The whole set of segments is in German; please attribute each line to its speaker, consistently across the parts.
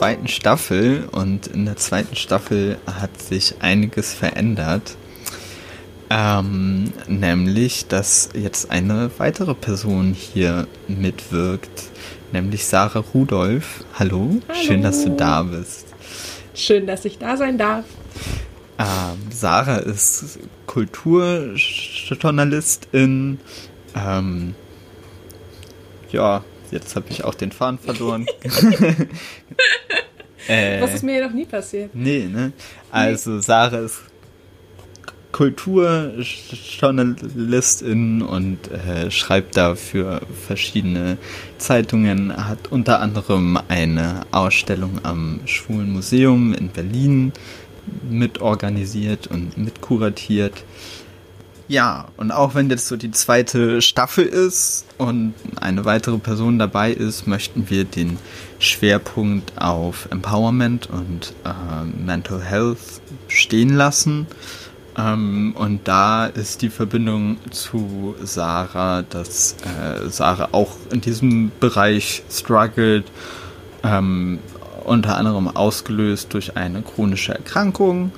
Speaker 1: Zweiten Staffel und in der zweiten Staffel hat sich einiges verändert. Ähm, nämlich, dass jetzt eine weitere Person hier mitwirkt, nämlich Sarah Rudolph. Hallo,
Speaker 2: Hallo.
Speaker 1: schön, dass du da bist.
Speaker 2: Schön, dass ich da sein darf.
Speaker 1: Ähm, Sarah ist Kulturjournalistin. Ähm, ja, jetzt habe ich auch den Faden verloren. äh,
Speaker 2: Was ist mir jedoch nie passiert.
Speaker 1: Nee, ne? Also Sarah ist Kulturjournalistin und äh, schreibt da für verschiedene Zeitungen, hat unter anderem eine Ausstellung am Schwulen Museum in Berlin mitorganisiert und mitkuratiert. Ja, und auch wenn jetzt so die zweite Staffel ist und eine weitere Person dabei ist, möchten wir den Schwerpunkt auf Empowerment und äh, Mental Health stehen lassen. Ähm, und da ist die Verbindung zu Sarah, dass äh, Sarah auch in diesem Bereich struggelt, ähm, unter anderem ausgelöst durch eine chronische Erkrankung.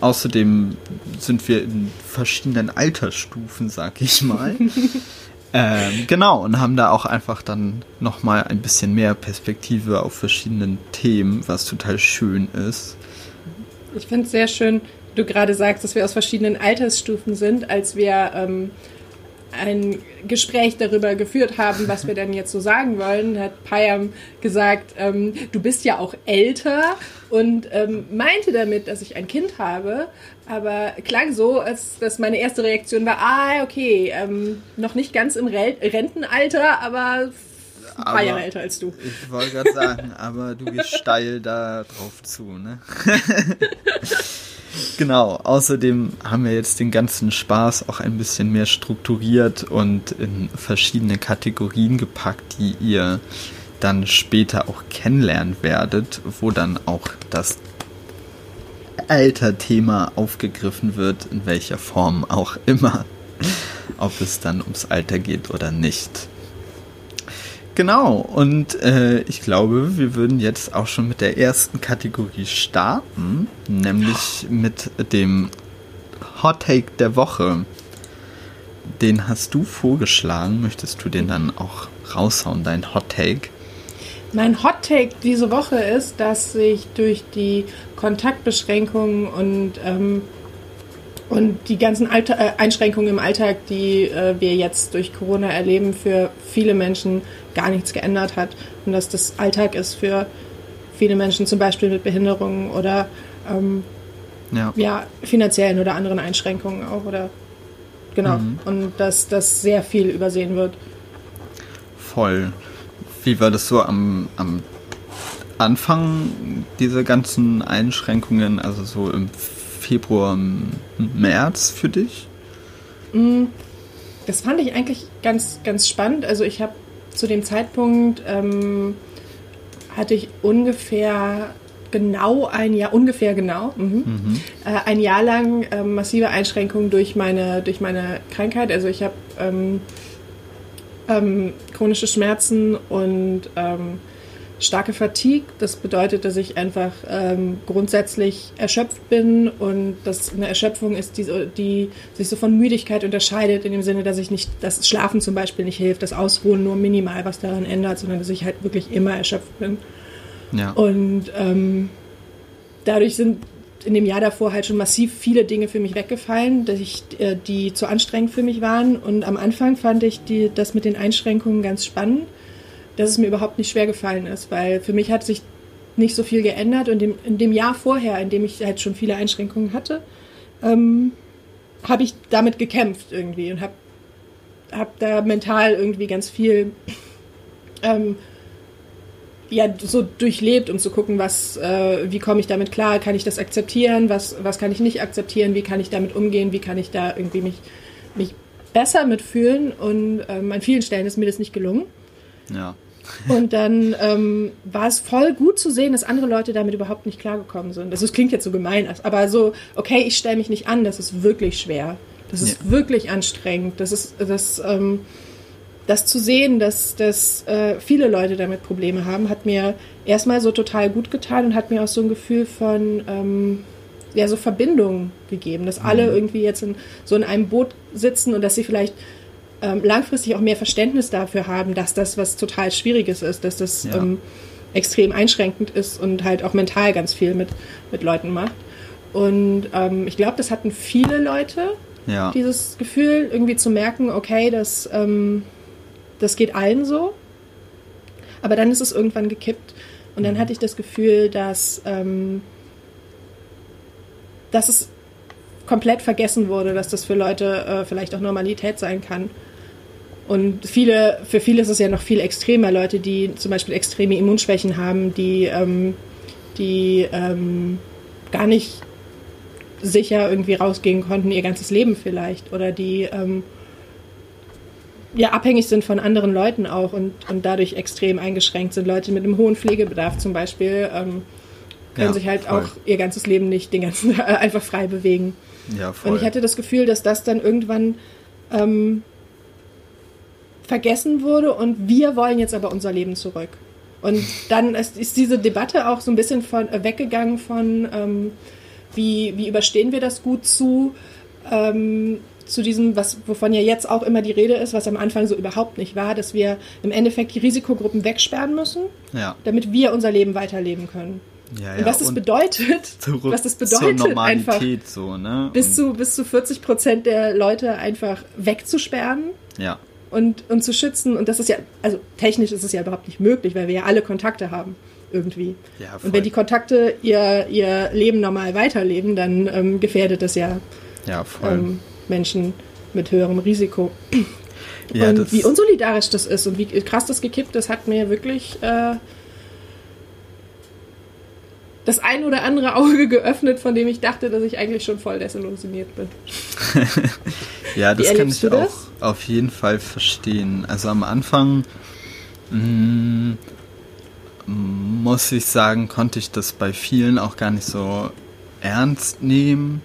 Speaker 1: Außerdem sind wir in verschiedenen Altersstufen, sag ich mal. ähm, genau, und haben da auch einfach dann nochmal ein bisschen mehr Perspektive auf verschiedenen Themen, was total schön ist.
Speaker 2: Ich finde es sehr schön, du gerade sagst, dass wir aus verschiedenen Altersstufen sind, als wir ähm, ein Gespräch darüber geführt haben, was wir denn jetzt so sagen wollen, hat Payam gesagt, ähm, du bist ja auch älter und ähm, meinte damit, dass ich ein Kind habe, aber klang so, als dass meine erste Reaktion war, ah, okay, ähm, noch nicht ganz im Re Rentenalter, aber ein paar
Speaker 1: Aber-
Speaker 2: Jahre älter als du.
Speaker 1: Ich wollte gerade sagen, aber du gehst steil da drauf zu, ne? genau, außerdem haben wir jetzt den ganzen Spaß auch ein bisschen mehr strukturiert und in verschiedene Kategorien gepackt, die ihr dann später auch kennenlernen werdet, wo dann auch das Alter-Thema aufgegriffen wird, in welcher Form auch immer. Ob es dann ums Alter geht oder nicht. Genau, und äh, ich glaube, wir würden jetzt auch schon mit der ersten Kategorie starten, nämlich mit dem Hot Take der Woche. Den hast du vorgeschlagen. Möchtest du den dann auch raushauen, dein Hot Take?
Speaker 2: Mein Hot Take diese Woche ist, dass sich durch die Kontaktbeschränkungen und, ähm, und die ganzen Alter, äh, Einschränkungen im Alltag, die äh, wir jetzt durch Corona erleben, für viele Menschen gar nichts geändert hat. Und dass das Alltag ist für viele Menschen, zum Beispiel mit Behinderungen oder ähm,
Speaker 1: Ja.
Speaker 2: ja, finanziellen oder anderen Einschränkungen auch. Oder genau. Und dass das sehr viel übersehen wird.
Speaker 1: Voll. Wie war das so am, am Anfang dieser ganzen Einschränkungen, also so im Februar, m- März für dich?
Speaker 2: Das fand ich eigentlich ganz, ganz spannend. Also ich habe zu dem Zeitpunkt ähm, hatte ich ungefähr genau ein Jahr, ungefähr genau, mhm. Äh, ein Jahr lang ähm, massive Einschränkungen durch meine, durch meine Krankheit. Also ich habe ähm, ähm, chronische Schmerzen und ähm, starke Fatigue. Das bedeutet, dass ich einfach ähm, grundsätzlich erschöpft bin und das eine Erschöpfung ist, die, die sich so von Müdigkeit unterscheidet, in dem Sinne, dass ich nicht, das Schlafen zum Beispiel nicht hilft, das Ausruhen nur minimal was daran ändert, sondern dass ich halt wirklich immer erschöpft bin.
Speaker 1: Ja.
Speaker 2: Und ähm, dadurch sind in dem Jahr davor halt schon massiv viele Dinge für mich weggefallen, dass ich, äh, die zu anstrengend für mich waren. Und am Anfang fand ich die, das mit den Einschränkungen ganz spannend, dass es mir überhaupt nicht schwer gefallen ist, weil für mich hat sich nicht so viel geändert. Und in dem Jahr vorher, in dem ich halt schon viele Einschränkungen hatte, ähm, habe ich damit gekämpft irgendwie und habe hab da mental irgendwie ganz viel ähm, ja so durchlebt, um zu gucken, was, äh, wie komme ich damit klar, kann ich das akzeptieren, was, was kann ich nicht akzeptieren, wie kann ich damit umgehen, wie kann ich da irgendwie mich, mich besser mitfühlen und ähm, an vielen Stellen ist mir das nicht gelungen.
Speaker 1: Ja.
Speaker 2: Und dann ähm, war es voll gut zu sehen, dass andere Leute damit überhaupt nicht klargekommen sind. Das, klingt jetzt so gemein, aber so, okay, ich stelle mich nicht an, das ist wirklich schwer. Das ist ja. wirklich anstrengend. Das ist das, ähm, das zu sehen, dass, dass äh, viele Leute damit Probleme haben, hat mir erstmal so total gut getan und hat mir auch so ein Gefühl von ähm, ja so Verbindung gegeben, dass alle mhm. irgendwie jetzt in, so in einem Boot sitzen und dass sie vielleicht ähm, langfristig auch mehr Verständnis dafür haben, dass das was total Schwieriges ist, dass das ja. ähm, extrem einschränkend ist und halt auch mental ganz viel mit, mit Leuten macht. Und ähm, ich glaube, das hatten viele Leute, ja. dieses Gefühl, irgendwie zu merken, okay, das, ähm, das geht allen so. Aber dann ist es irgendwann gekippt. Und dann mhm. hatte ich das Gefühl, dass, ähm, dass es komplett vergessen wurde, dass das für Leute äh, vielleicht auch Normalität sein kann. Und viele, für viele ist es ja noch viel extremer. Leute, die zum Beispiel extreme Immunschwächen haben, die, ähm, die ähm, gar nicht sicher irgendwie rausgehen konnten, ihr ganzes Leben vielleicht. Oder die ähm, ja abhängig sind von anderen Leuten auch und, und dadurch extrem eingeschränkt sind. Leute mit einem hohen Pflegebedarf zum Beispiel ähm, können ja, sich halt voll. auch ihr ganzes Leben nicht den ganzen einfach frei bewegen. Ja, voll. Und ich hatte das Gefühl, dass das dann irgendwann ähm, vergessen wurde und wir wollen jetzt aber unser Leben zurück. Und dann ist, ist diese Debatte auch so ein bisschen von, äh, weggegangen von, ähm, wie, wie überstehen wir das gut zu, ähm, zu diesem, was, wovon ja jetzt auch immer die Rede ist, was am Anfang so überhaupt nicht war, dass wir im Endeffekt die Risikogruppen wegsperren müssen,
Speaker 1: ja.
Speaker 2: damit wir unser Leben weiterleben können.
Speaker 1: Ja, ja.
Speaker 2: Und was das und bedeutet, was das bedeutet, einfach
Speaker 1: so, ne?
Speaker 2: bis, zu, bis zu 40 Prozent der Leute einfach wegzusperren.
Speaker 1: Ja
Speaker 2: und, und zu schützen. Und das ist ja, also technisch ist es ja überhaupt nicht möglich, weil wir ja alle Kontakte haben irgendwie.
Speaker 1: Ja,
Speaker 2: und wenn die Kontakte ihr, ihr Leben normal weiterleben, dann ähm, gefährdet das ja,
Speaker 1: ja
Speaker 2: ähm, Menschen mit höherem Risiko. Ja, und wie unsolidarisch das ist und wie krass das gekippt ist, hat mir wirklich äh, das ein oder andere Auge geöffnet, von dem ich dachte, dass ich eigentlich schon voll desillusioniert bin.
Speaker 1: ja, das kann ich auch auf jeden Fall verstehen. Also am Anfang mh, mm, muss ich sagen, konnte ich das bei vielen auch gar nicht so ernst nehmen,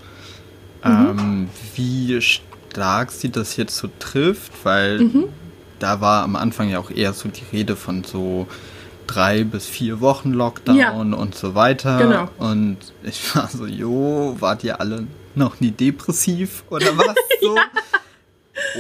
Speaker 1: mhm. ähm, wie stark sie das jetzt so trifft, weil mhm. da war am Anfang ja auch eher so die Rede von so drei bis vier Wochen Lockdown ja. und so weiter.
Speaker 2: Genau.
Speaker 1: Und ich war so, jo, wart ihr alle noch nie depressiv oder was? So. ja.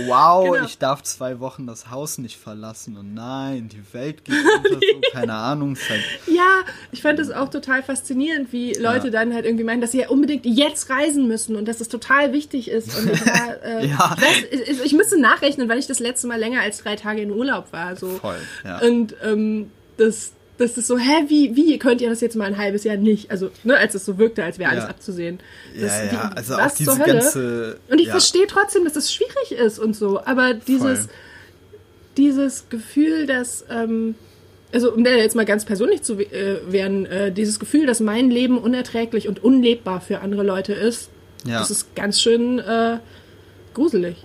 Speaker 1: Wow, genau. ich darf zwei Wochen das Haus nicht verlassen und nein, die Welt geht unter, so, keine Ahnung. Halt
Speaker 2: ja, ich fand es auch total faszinierend, wie Leute ja. dann halt irgendwie meinen, dass sie ja unbedingt jetzt reisen müssen und dass es total wichtig ist. Und ich, war, äh, ja. ich, ich, ich, müsste nachrechnen, weil ich das letzte Mal länger als drei Tage in Urlaub war. So.
Speaker 1: Voll, ja.
Speaker 2: Und ähm, das, das ist so, hä, wie, wie könnt ihr das jetzt mal ein halbes Jahr nicht? Also, ne, als es so wirkte, als wäre alles ja. abzusehen.
Speaker 1: Das, ja, ja, also auch diese ganze...
Speaker 2: Und ich ja. verstehe trotzdem, dass das schwierig ist und so, aber dieses, dieses Gefühl, dass, ähm, also um jetzt mal ganz persönlich zu äh, werden, äh, dieses Gefühl, dass mein Leben unerträglich und unlebbar für andere Leute ist, ja. das ist ganz schön äh, gruselig.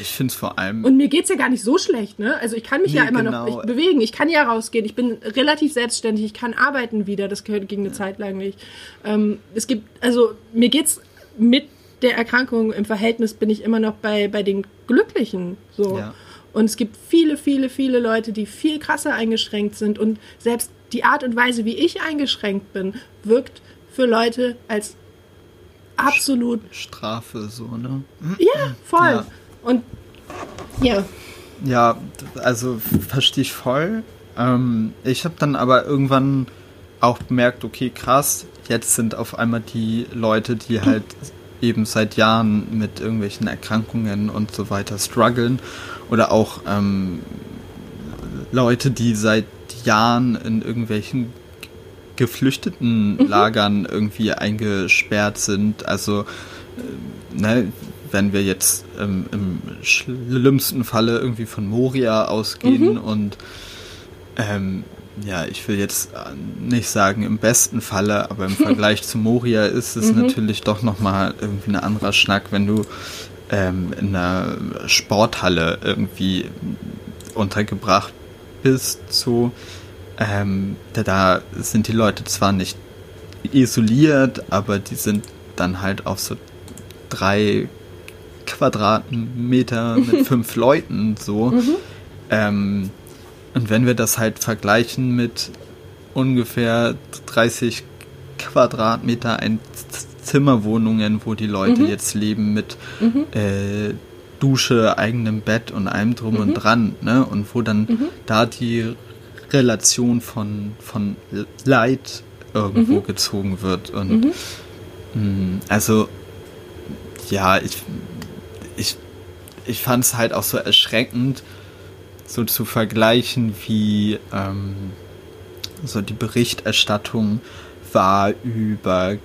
Speaker 1: Ich finde es vor allem.
Speaker 2: Und mir geht es ja gar nicht so schlecht, ne? Also ich kann mich nee, ja immer genau. noch bewegen, ich kann ja rausgehen, ich bin relativ selbstständig, ich kann arbeiten wieder, das ging eine ja. Zeit lang nicht. Ähm, es gibt, also mir geht's mit der Erkrankung im Verhältnis bin ich immer noch bei, bei den Glücklichen. So. Ja. Und es gibt viele, viele, viele Leute, die viel krasser eingeschränkt sind. Und selbst die Art und Weise, wie ich eingeschränkt bin, wirkt für Leute als absolut
Speaker 1: Strafe so, ne?
Speaker 2: Ja, voll. Ja. Und ja.
Speaker 1: Ja, also verstehe ich voll. Ähm, ich habe dann aber irgendwann auch bemerkt, okay, krass, jetzt sind auf einmal die Leute, die halt eben seit Jahren mit irgendwelchen Erkrankungen und so weiter strugglen oder auch ähm, Leute, die seit Jahren in irgendwelchen geflüchteten mhm. Lagern irgendwie eingesperrt sind. Also, äh, ne, wenn wir jetzt ähm, im schlimmsten Falle irgendwie von Moria ausgehen mhm. und ähm, ja, ich will jetzt äh, nicht sagen im besten Falle, aber im Vergleich zu Moria ist es mhm. natürlich doch nochmal irgendwie ein anderer Schnack, wenn du ähm, in einer Sporthalle irgendwie untergebracht bist, so. Ähm, da, da sind die Leute zwar nicht isoliert, aber die sind dann halt auf so drei Quadratmeter mit fünf Leuten so. Mhm. Ähm, und wenn wir das halt vergleichen mit ungefähr 30 Quadratmeter Einzimmerwohnungen, wo die Leute mhm. jetzt leben mit mhm. äh, Dusche, eigenem Bett und allem drum mhm. und dran, ne? Und wo dann mhm. da die Relation von, von Leid irgendwo mhm. gezogen wird. Und mh, mm, also ja, ich, ich, ich fand es halt auch so erschreckend, so zu vergleichen, wie ähm, so die Berichterstattung war über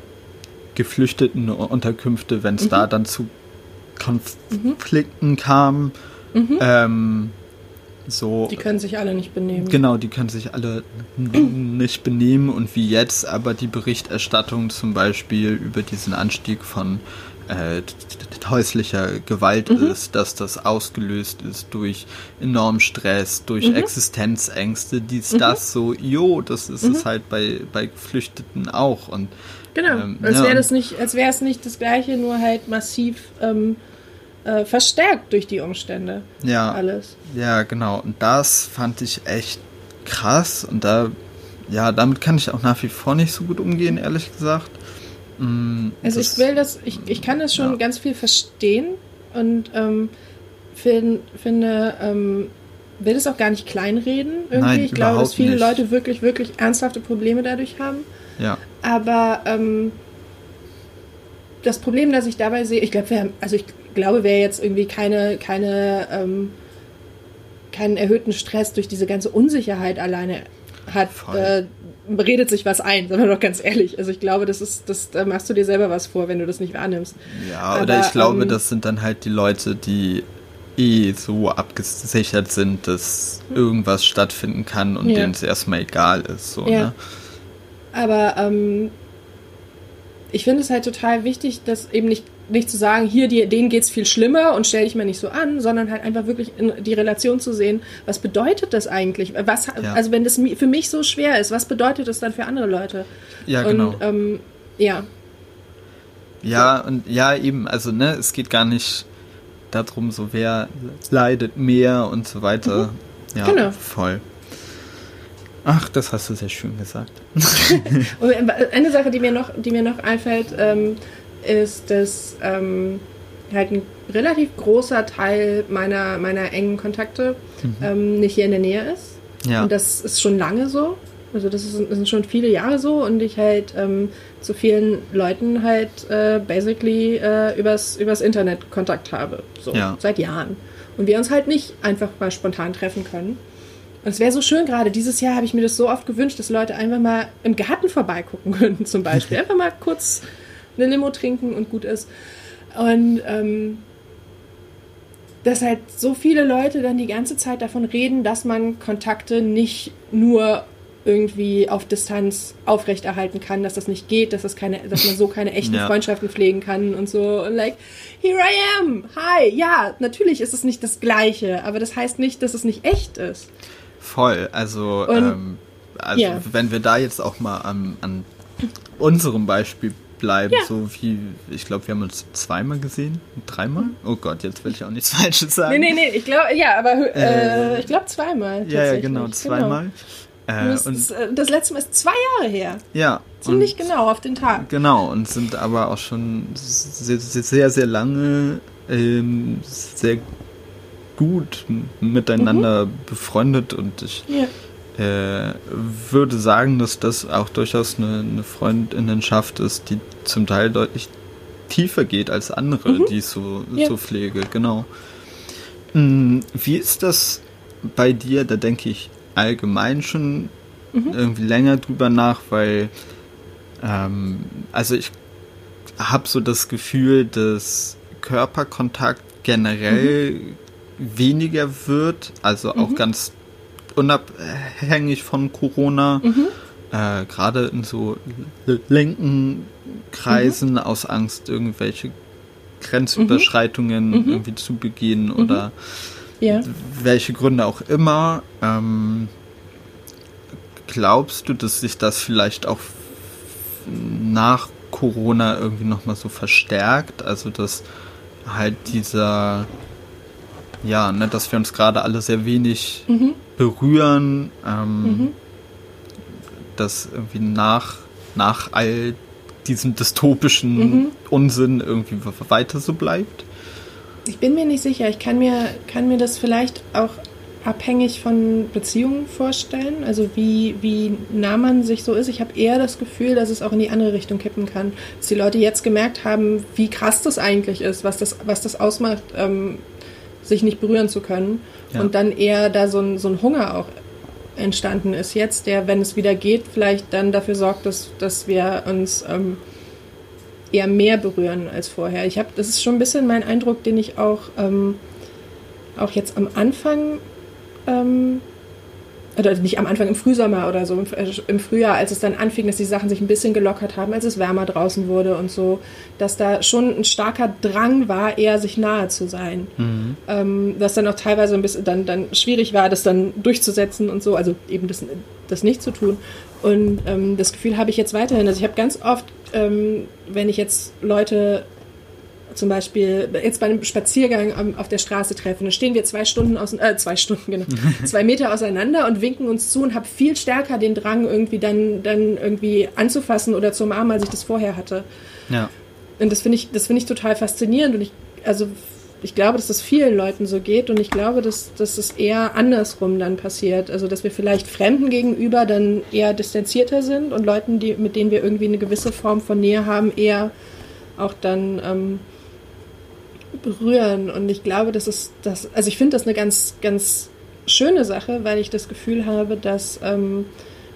Speaker 1: geflüchteten Unterkünfte, wenn es mhm. da dann zu Konflikten mhm. kam. Mhm. Ähm, so,
Speaker 2: die können sich alle nicht benehmen.
Speaker 1: Genau, die können sich alle nicht benehmen und wie jetzt aber die Berichterstattung zum Beispiel über diesen Anstieg von äh, häuslicher Gewalt mhm. ist, dass das ausgelöst ist durch enormen Stress, durch mhm. Existenzängste, dies, mhm. das, so, jo, das ist es mhm. halt bei, bei Geflüchteten auch. Und,
Speaker 2: genau, ähm, als wäre nicht, als wäre es nicht das gleiche, nur halt massiv ähm, äh, verstärkt durch die Umstände.
Speaker 1: Ja.
Speaker 2: Alles.
Speaker 1: Ja, genau. Und das fand ich echt krass und da, ja, damit kann ich auch nach wie vor nicht so gut umgehen, ehrlich gesagt.
Speaker 2: Mm, also ich will das, ich, ich kann das schon ja. ganz viel verstehen und ähm, find, finde, ähm, will es auch gar nicht kleinreden irgendwie. Nein, ich glaube, dass viele nicht. Leute wirklich, wirklich ernsthafte Probleme dadurch haben.
Speaker 1: Ja.
Speaker 2: Aber ähm, das Problem, das ich dabei sehe, ich glaube, also ich glaube, wer jetzt irgendwie keine, keine, ähm, keinen erhöhten Stress durch diese ganze Unsicherheit alleine hat, äh, redet sich was ein, wir doch ganz ehrlich. Also ich glaube, das ist, das, da machst du dir selber was vor, wenn du das nicht wahrnimmst.
Speaker 1: Ja, Aber, oder ich glaube, ähm, das sind dann halt die Leute, die eh so abgesichert sind, dass irgendwas stattfinden kann und ja. denen es erstmal egal ist. So, ja. Ne?
Speaker 2: Aber ähm, ich finde es halt total wichtig, dass eben nicht nicht zu sagen, hier, die, denen es viel schlimmer und stell dich mal nicht so an, sondern halt einfach wirklich in die Relation zu sehen, was bedeutet das eigentlich? Was, ja. Also wenn das für mich so schwer ist, was bedeutet das dann für andere Leute?
Speaker 1: Ja, genau.
Speaker 2: Und, ähm, ja.
Speaker 1: Ja, so. und ja, eben, also ne, es geht gar nicht darum, so wer leidet mehr und so weiter. Mhm. Ja, genau. voll. Ach, das hast du sehr schön gesagt.
Speaker 2: eine Sache, die mir noch, die mir noch einfällt, ähm, ist, dass ähm, halt ein relativ großer Teil meiner, meiner engen Kontakte mhm. ähm, nicht hier in der Nähe ist. Ja. Und das ist schon lange so. Also das, ist, das sind schon viele Jahre so und ich halt ähm, zu vielen Leuten halt äh, basically äh, übers, übers Internet Kontakt habe. So, ja. seit Jahren. Und wir uns halt nicht einfach mal spontan treffen können. Und es wäre so schön gerade, dieses Jahr habe ich mir das so oft gewünscht, dass Leute einfach mal im Garten vorbeigucken könnten zum Beispiel. Einfach mal kurz eine Limo trinken und gut ist. Und ähm, dass halt so viele Leute dann die ganze Zeit davon reden, dass man Kontakte nicht nur irgendwie auf Distanz aufrechterhalten kann, dass das nicht geht, dass das keine, dass man so keine echten ja. Freundschaften pflegen kann und so. Und like, here I am, hi, ja, natürlich ist es nicht das Gleiche, aber das heißt nicht, dass es nicht echt ist.
Speaker 1: Voll, also, und, ähm, also ja. wenn wir da jetzt auch mal an, an unserem Beispiel bleiben, ja. so wie, ich glaube, wir haben uns zweimal gesehen, dreimal? Mhm. Oh Gott, jetzt will ich auch nichts Falsches sagen.
Speaker 2: Nee, nee, nee, ich glaube, ja, aber äh, äh, ich glaube zweimal.
Speaker 1: Ja, ja, genau, zweimal.
Speaker 2: Genau. Äh, das, äh, das, letzte Mal ist zwei Jahre her.
Speaker 1: Ja.
Speaker 2: Ziemlich genau, auf den Tag.
Speaker 1: Genau, und sind aber auch schon sehr, sehr, sehr lange ähm, sehr gut miteinander mhm. befreundet und ich ja äh, würde sagen, dass das auch durchaus eine, eine Freundinnenschaft ist, die zum Teil deutlich tiefer geht als andere, mhm. die ich so, ja. so pflege, genau. Hm, wie ist das bei dir? Da denke ich allgemein schon mhm. irgendwie länger drüber nach, weil ähm, also ich habe so das Gefühl, dass Körperkontakt generell mhm. weniger wird, also auch mhm. ganz unabhängig von Corona. Mhm. Äh, Gerade in so linken Kreisen mhm. aus Angst, irgendwelche Grenzüberschreitungen mhm. irgendwie zu begehen mhm. oder ja. welche Gründe auch immer. Ähm, glaubst du, dass sich das vielleicht auch nach Corona irgendwie nochmal so verstärkt? Also, dass halt dieser, ja, ne, dass wir uns gerade alle sehr wenig mhm. berühren, ähm, mhm. dass irgendwie nach, nach all diesem dystopischen mhm. Unsinn irgendwie weiter so bleibt?
Speaker 2: Ich bin mir nicht sicher. Ich kann mir, kann mir das vielleicht auch abhängig von Beziehungen vorstellen, also wie, wie nah man sich so ist. Ich habe eher das Gefühl, dass es auch in die andere Richtung kippen kann. Dass die Leute jetzt gemerkt haben, wie krass das eigentlich ist, was das, was das ausmacht, ähm, sich nicht berühren zu können. Ja. Und dann eher da so ein, so ein Hunger auch entstanden ist jetzt, der, wenn es wieder geht, vielleicht dann dafür sorgt, dass, dass wir uns ähm, eher mehr berühren als vorher. Ich habe, das ist schon ein bisschen mein Eindruck, den ich auch, ähm, auch jetzt am Anfang ähm, oder nicht am Anfang im Frühsommer oder so, im, Frühjahr, als es dann anfing, dass die Sachen sich ein bisschen gelockert haben, als es wärmer draußen wurde und so, dass da schon ein starker Drang war, eher sich nahe zu sein. Mhm. Ähm, was dann auch teilweise ein bisschen dann, dann schwierig war, das dann durchzusetzen und so, also eben das, das nicht zu tun. Und ähm, das Gefühl habe ich jetzt weiterhin. Also ich habe ganz oft, ähm, wenn ich jetzt Leute zum Beispiel jetzt bei einem Spaziergang auf der Straße treffen, dann stehen wir zwei Stunden aus, äh, zwei Stunden, genau, zwei Meter auseinander und winken uns zu und habe viel stärker den Drang, irgendwie dann, dann irgendwie anzufassen oder zu umarmen, als ich das vorher hatte. Ja. Und das finde ich, das finde ich total faszinierend und ich, also ich glaube, dass das vielen Leuten so geht und ich glaube, dass, dass es eher andersrum dann passiert. Also, dass wir vielleicht Fremden gegenüber dann eher distanzierter sind und Leuten, die, mit denen wir irgendwie eine gewisse Form von Nähe haben, eher auch dann ähm, berühren. Und ich glaube, das ist das, also ich finde das eine ganz, ganz schöne Sache, weil ich das Gefühl habe, dass ähm,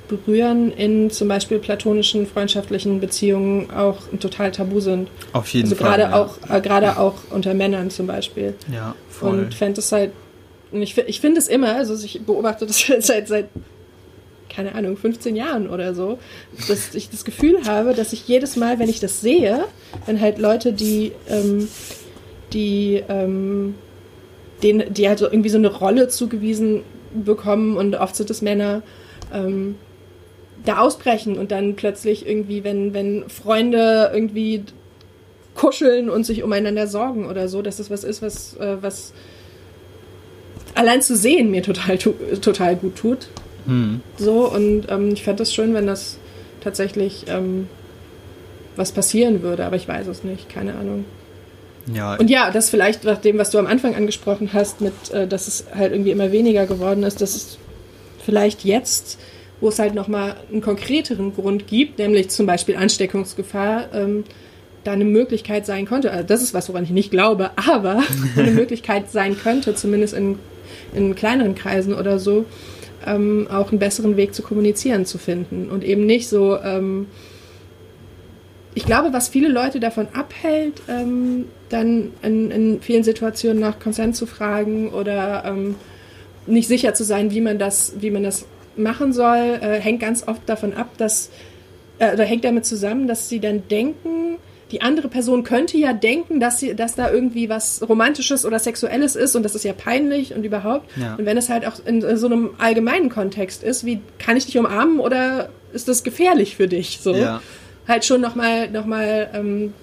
Speaker 2: Berühren in zum Beispiel platonischen freundschaftlichen Beziehungen auch total tabu sind.
Speaker 1: Auf jeden
Speaker 2: also
Speaker 1: Fall.
Speaker 2: Gerade ja. auch, äh, gerade auch unter Männern zum Beispiel.
Speaker 1: Ja, voll.
Speaker 2: Und fände es halt, ich, ich finde es immer, also ich beobachte das seit, seit keine Ahnung, 15 Jahren oder so, dass ich das Gefühl habe, dass ich jedes Mal, wenn ich das sehe, wenn halt Leute, die ähm, die, ähm, denen, die halt so irgendwie so eine Rolle zugewiesen bekommen und oft sind es Männer, ähm, da ausbrechen und dann plötzlich irgendwie, wenn, wenn Freunde irgendwie kuscheln und sich umeinander sorgen oder so, dass das was ist, was, äh, was allein zu sehen mir total, total gut tut. Hm. So, und ähm, ich fände das schön, wenn das tatsächlich ähm, was passieren würde, aber ich weiß es nicht, keine Ahnung. Ja. Und ja, das vielleicht nach dem, was du am Anfang angesprochen hast, mit, äh, dass es halt irgendwie immer weniger geworden ist, dass es vielleicht jetzt, wo es halt nochmal einen konkreteren Grund gibt, nämlich zum Beispiel Ansteckungsgefahr, ähm, da eine Möglichkeit sein könnte, also das ist was, woran ich nicht glaube, aber eine Möglichkeit sein könnte, zumindest in, in kleineren Kreisen oder so, ähm, auch einen besseren Weg zu kommunizieren zu finden und eben nicht so, ähm, ich glaube, was viele Leute davon abhält, ähm, dann in, in, vielen Situationen nach Konsent zu fragen oder ähm, nicht sicher zu sein, wie man das, wie man das machen soll, äh, hängt ganz oft davon ab, dass äh, oder hängt damit zusammen, dass sie dann denken, die andere Person könnte ja denken, dass, sie, dass da irgendwie was Romantisches oder Sexuelles ist und das ist ja peinlich und überhaupt. Ja. Und wenn es halt auch in, in, so einem allgemeinen Kontext ist, wie kann ich dich umarmen oder ist das gefährlich für dich? So. Ja halt schon nochmal noch mal, ähm,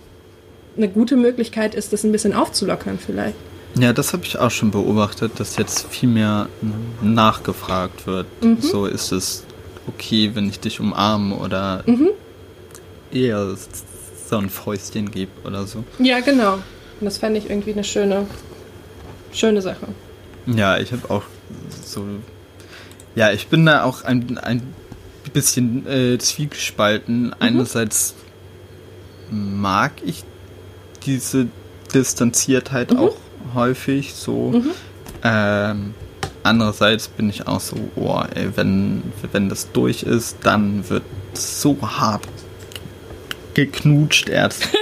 Speaker 2: eine gute Möglichkeit ist, das ein bisschen aufzulockern vielleicht.
Speaker 1: Ja, das habe ich auch schon beobachtet, dass jetzt viel mehr nachgefragt wird. Mhm. So ist es okay, wenn ich dich umarme oder mhm. eher so ein Fäustchen gebe oder so.
Speaker 2: Ja, genau. Und das fände ich irgendwie eine schöne, schöne Sache.
Speaker 1: Ja, ich habe auch so. Ja, ich bin da auch ein, ein bisschen äh, zwiegespalten. Mhm. Einerseits mag ich diese Distanziertheit mhm. auch häufig so. Mhm. Ähm, andererseits bin ich auch so, oh, ey, wenn, wenn das durch ist, dann wird so hart geknutscht erst.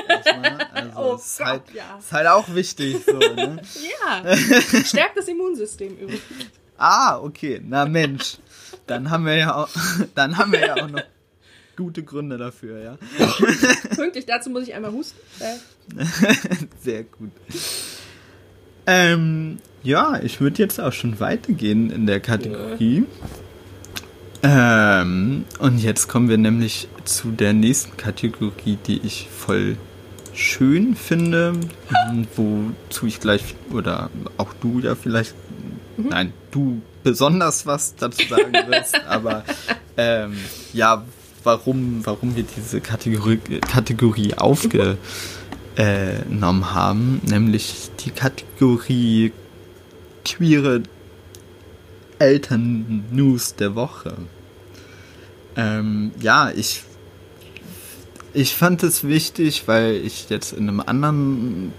Speaker 1: Also oh ist, Gott, halt, ja. ist halt auch wichtig. So, ne?
Speaker 2: ja, stärkt das Immunsystem übrigens.
Speaker 1: Ah, okay. Na Mensch. Dann haben wir ja auch, dann haben wir ja auch noch gute Gründe dafür, ja.
Speaker 2: Pünktlich dazu muss ich einmal husten. Äh.
Speaker 1: Sehr gut. Ähm, ja, ich würde jetzt auch schon weitergehen in der Kategorie. Ja. Ähm, und jetzt kommen wir nämlich zu der nächsten Kategorie, die ich voll schön finde, wozu ich gleich, oder auch du ja vielleicht, mhm. nein, du besonders was dazu sagen wirst, aber ähm, ja, warum, warum wir diese Kategorie, Kategorie aufgenommen haben, nämlich die Kategorie queere Eltern-News der Woche. Ähm, ja, ich, ich fand es wichtig, weil ich jetzt in einem anderen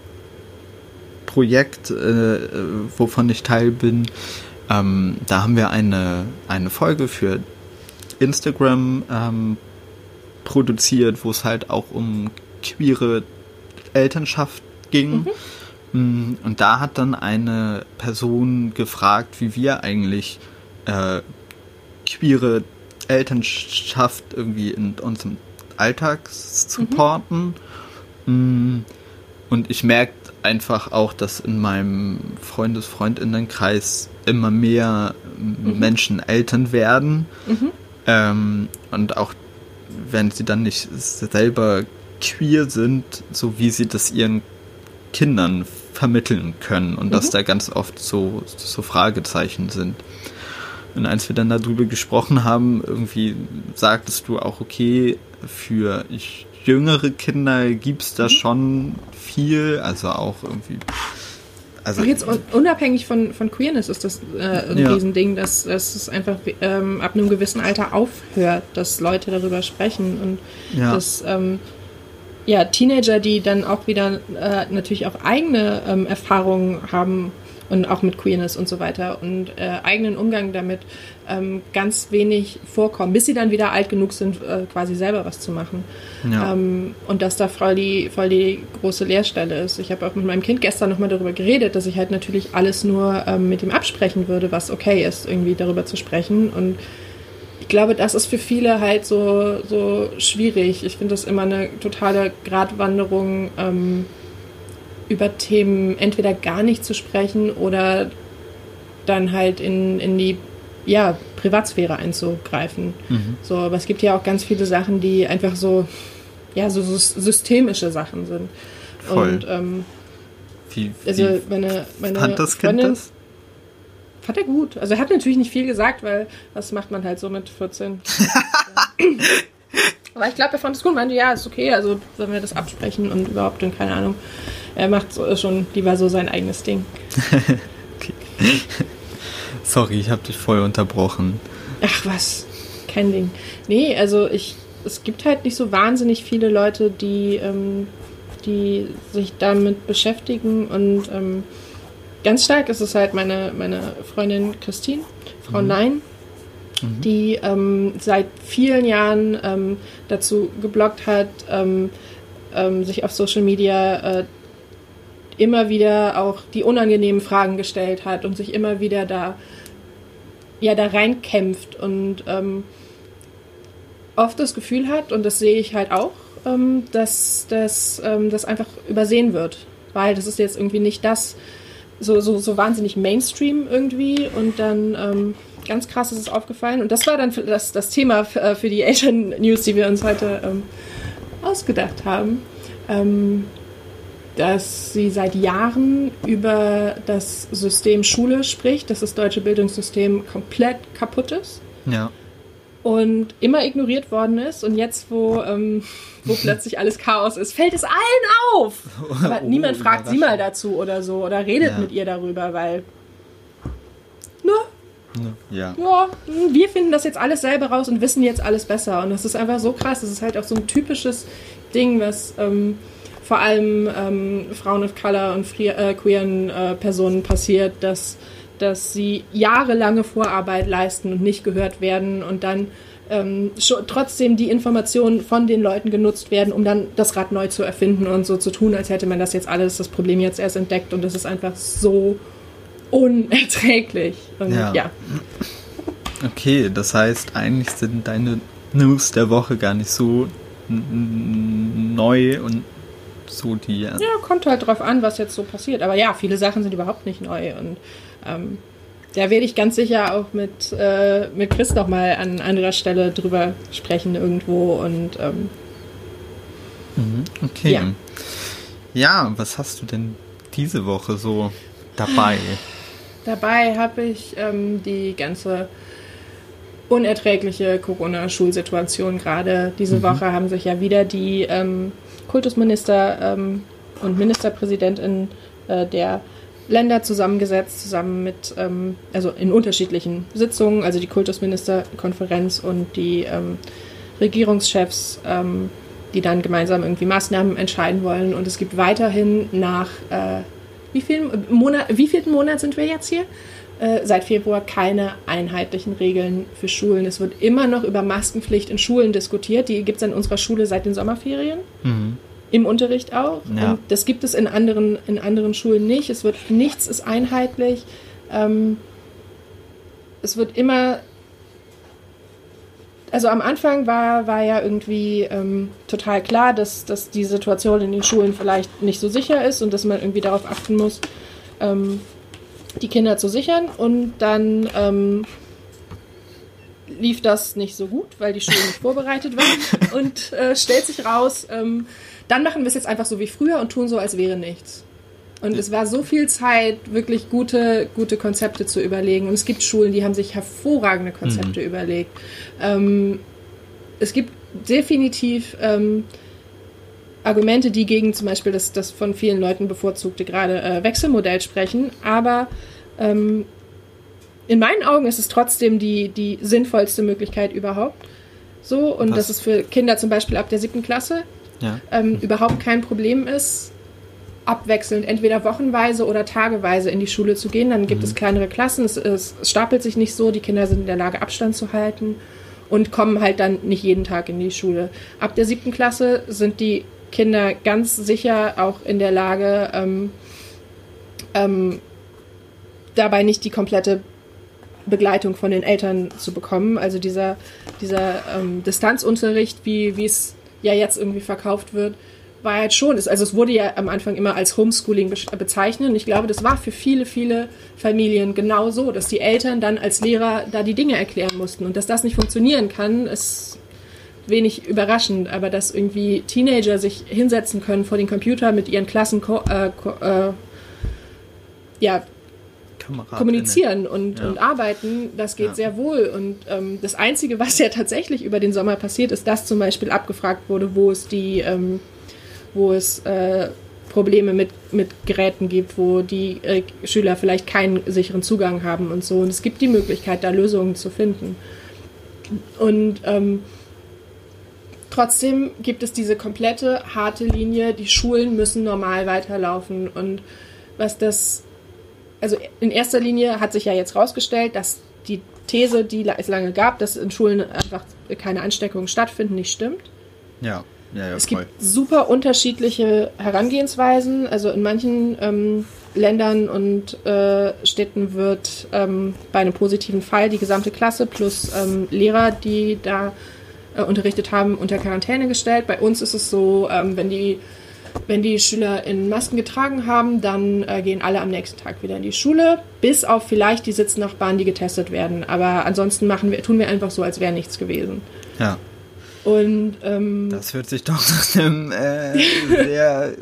Speaker 1: Projekt, äh, wovon ich Teil bin, ähm, da haben wir eine, eine Folge für Instagram ähm, produziert, wo es halt auch um queere Elternschaft ging. Mhm. Mm, und da hat dann eine Person gefragt, wie wir eigentlich äh, queere Elternschaft irgendwie in unserem Alltag supporten. Mhm. Und ich merke einfach auch, dass in meinem Freundes-Freundinnenkreis immer mehr mhm. Menschen Eltern werden. Mhm. Ähm, und auch wenn sie dann nicht selber queer sind, so wie sie das ihren Kindern vermitteln können und mhm. dass da ganz oft so, so Fragezeichen sind. Und als wir dann darüber gesprochen haben, irgendwie sagtest du auch, okay, für jüngere Kinder gibt es da mhm. schon viel, also auch irgendwie
Speaker 2: also, Auch jetzt unabhängig von, von Queerness ist das äh, ein ja. Riesending, dass, dass es einfach ähm, ab einem gewissen Alter aufhört, dass Leute darüber sprechen und ja. dass ähm, ja, Teenager, die dann auch wieder äh, natürlich auch eigene ähm, Erfahrungen haben und auch mit Queerness und so weiter und äh, eigenen Umgang damit ähm, ganz wenig vorkommen, bis sie dann wieder alt genug sind, äh, quasi selber was zu machen. Ja. Ähm, und dass da voll die, voll die große Leerstelle ist. Ich habe auch mit meinem Kind gestern nochmal darüber geredet, dass ich halt natürlich alles nur ähm, mit ihm absprechen würde, was okay ist, irgendwie darüber zu sprechen. Und ich glaube, das ist für viele halt so, so schwierig. Ich finde das immer eine totale Gratwanderung, ähm, über Themen entweder gar nicht zu sprechen oder dann halt in, in die ja, Privatsphäre einzugreifen. Mhm. So, aber es gibt ja auch ganz viele Sachen, die einfach so, ja, so, systemische Sachen sind. Voll. Und ähm,
Speaker 1: wie, also wie meine, meine fand das Kind Freundin, das?
Speaker 2: Fand er gut. Also er hat natürlich nicht viel gesagt, weil was macht man halt so mit 14? aber ich glaube, er fand es gut. Meinte, ja, ist okay, also wenn wir das absprechen und überhaupt, und keine Ahnung. Er macht so, schon lieber so sein eigenes Ding. okay.
Speaker 1: Sorry, ich habe dich voll unterbrochen.
Speaker 2: Ach was, kein Ding. Nee, also ich, es gibt halt nicht so wahnsinnig viele Leute, die, ähm, die sich damit beschäftigen und ähm, ganz stark ist es halt meine, meine Freundin Christine, Frau mhm. Nein, mhm. die ähm, seit vielen Jahren ähm, dazu geblockt hat, ähm, ähm, sich auf Social Media äh, immer wieder auch die unangenehmen Fragen gestellt hat und sich immer wieder da ja da reinkämpft und ähm, oft das Gefühl hat, und das sehe ich halt auch, ähm, dass, dass ähm, das einfach übersehen wird. Weil das ist jetzt irgendwie nicht das, so, so, so wahnsinnig Mainstream irgendwie und dann ähm, ganz krass ist es aufgefallen. Und das war dann das, das Thema für, äh, für die Asian News, die wir uns heute ähm, ausgedacht haben. Ähm, dass sie seit Jahren über das System Schule spricht, dass das deutsche Bildungssystem komplett kaputt ist.
Speaker 1: Ja.
Speaker 2: Und immer ignoriert worden ist. Und jetzt, wo, ähm, wo plötzlich alles Chaos ist, fällt es allen auf. Aber oh, niemand fragt sie mal dazu oder so oder redet ja. mit ihr darüber, weil. Ne?
Speaker 1: Ja.
Speaker 2: ja, wir finden das jetzt alles selber raus und wissen jetzt alles besser. Und das ist einfach so krass. Das ist halt auch so ein typisches Ding, was. Ähm, vor allem ähm, Frauen of Color und äh, queeren äh, Personen passiert, dass, dass sie jahrelange Vorarbeit leisten und nicht gehört werden und dann ähm, trotzdem die Informationen von den Leuten genutzt werden, um dann das Rad neu zu erfinden und so zu tun, als hätte man das jetzt alles, das Problem jetzt erst entdeckt und das ist einfach so unerträglich. Und ja. ja.
Speaker 1: Okay, das heißt, eigentlich sind deine News der Woche gar nicht so neu und so die.
Speaker 2: Ja, kommt halt drauf an, was jetzt so passiert. Aber ja, viele Sachen sind überhaupt nicht neu und ähm, da werde ich ganz sicher auch mit, äh, mit Chris nochmal an anderer Stelle drüber sprechen irgendwo und ähm,
Speaker 1: mhm, okay. Ja. ja, was hast du denn diese Woche so dabei?
Speaker 2: Dabei habe ich ähm, die ganze unerträgliche Corona-Schulsituation gerade. Diese mhm. Woche haben sich ja wieder die ähm, Kultusminister ähm, und Ministerpräsidentin äh, der Länder zusammengesetzt, zusammen mit, ähm, also in unterschiedlichen Sitzungen, also die Kultusministerkonferenz und die ähm, Regierungschefs, ähm, die dann gemeinsam irgendwie Maßnahmen entscheiden wollen. Und es gibt weiterhin nach, äh, wie vielen Monat, wie vierten Monat sind wir jetzt hier? Äh, seit Februar keine einheitlichen Regeln für Schulen. Es wird immer noch über Maskenpflicht in Schulen diskutiert. Die gibt es an unserer Schule seit den Sommerferien. Mhm im Unterricht auch. Ja. Und das gibt es in anderen, in anderen Schulen nicht. Es wird nichts ist einheitlich. Ähm, es wird immer. Also am Anfang war, war ja irgendwie ähm, total klar, dass, dass die Situation in den Schulen vielleicht nicht so sicher ist und dass man irgendwie darauf achten muss, ähm, die Kinder zu sichern. Und dann ähm, lief das nicht so gut, weil die Schulen nicht vorbereitet waren. Und äh, stellt sich raus, ähm, dann machen wir es jetzt einfach so wie früher und tun so, als wäre nichts. Und es war so viel Zeit, wirklich gute, gute Konzepte zu überlegen. Und es gibt Schulen, die haben sich hervorragende Konzepte mhm. überlegt. Ähm, es gibt definitiv ähm, Argumente, die gegen zum Beispiel das, das von vielen Leuten bevorzugte gerade äh, Wechselmodell sprechen. Aber ähm, in meinen Augen ist es trotzdem die, die sinnvollste Möglichkeit überhaupt. So, und Was? das ist für Kinder zum Beispiel ab der siebten Klasse ja. ähm, überhaupt kein Problem ist, abwechselnd, entweder wochenweise oder tageweise in die Schule zu gehen. Dann gibt mhm. es kleinere Klassen, es, es, stapelt sich nicht so, die Kinder sind in der Lage, Abstand zu halten und kommen halt dann nicht jeden Tag in die Schule. Ab der siebten Klasse sind die Kinder ganz sicher auch in der Lage, ähm, ähm, dabei nicht die komplette Begleitung von den Eltern zu bekommen. Also dieser, dieser ähm, Distanzunterricht, wie es ja jetzt irgendwie verkauft wird, war halt schon, also es wurde ja am Anfang immer als Homeschooling bezeichnet und ich glaube, das war für viele, viele Familien genau so, dass die Eltern dann als Lehrer da die Dinge erklären mussten und dass das nicht funktionieren kann, ist wenig überraschend, aber dass irgendwie Teenager sich hinsetzen können vor den Computer mit ihren Klassen äh, äh, ja, kommunizieren und, ja. und arbeiten, das geht ja. sehr wohl. Und ähm, das Einzige, was ja tatsächlich über den Sommer passiert, ist, dass zum Beispiel abgefragt wurde, wo es die, ähm, wo es äh, Probleme mit, mit Geräten gibt, wo die äh, Schüler vielleicht keinen sicheren Zugang haben und so. Und es gibt die Möglichkeit, da Lösungen zu finden. Und ähm, trotzdem gibt es diese komplette harte Linie, die Schulen müssen normal weiterlaufen. Und was das also in erster Linie hat sich ja jetzt rausgestellt, dass die These, die es lange gab, dass in Schulen einfach keine Ansteckungen stattfinden, nicht stimmt.
Speaker 1: Ja. Ja, ja,
Speaker 2: es gibt super unterschiedliche Herangehensweisen. Also in manchen ähm, Ländern und äh, Städten wird ähm, bei einem positiven Fall die gesamte Klasse plus ähm, Lehrer, die da äh, unterrichtet haben, unter Quarantäne gestellt. Bei uns ist es so, ähm, wenn die wenn die Schüler in Masken getragen haben, dann äh, gehen alle am nächsten Tag wieder in die Schule, bis auf vielleicht die Sitznachbarn, die getestet werden. Aber ansonsten machen wir, tun wir einfach so, als wäre nichts gewesen.
Speaker 1: Ja.
Speaker 2: Und ähm,
Speaker 1: das hört sich doch nach einem äh, sehr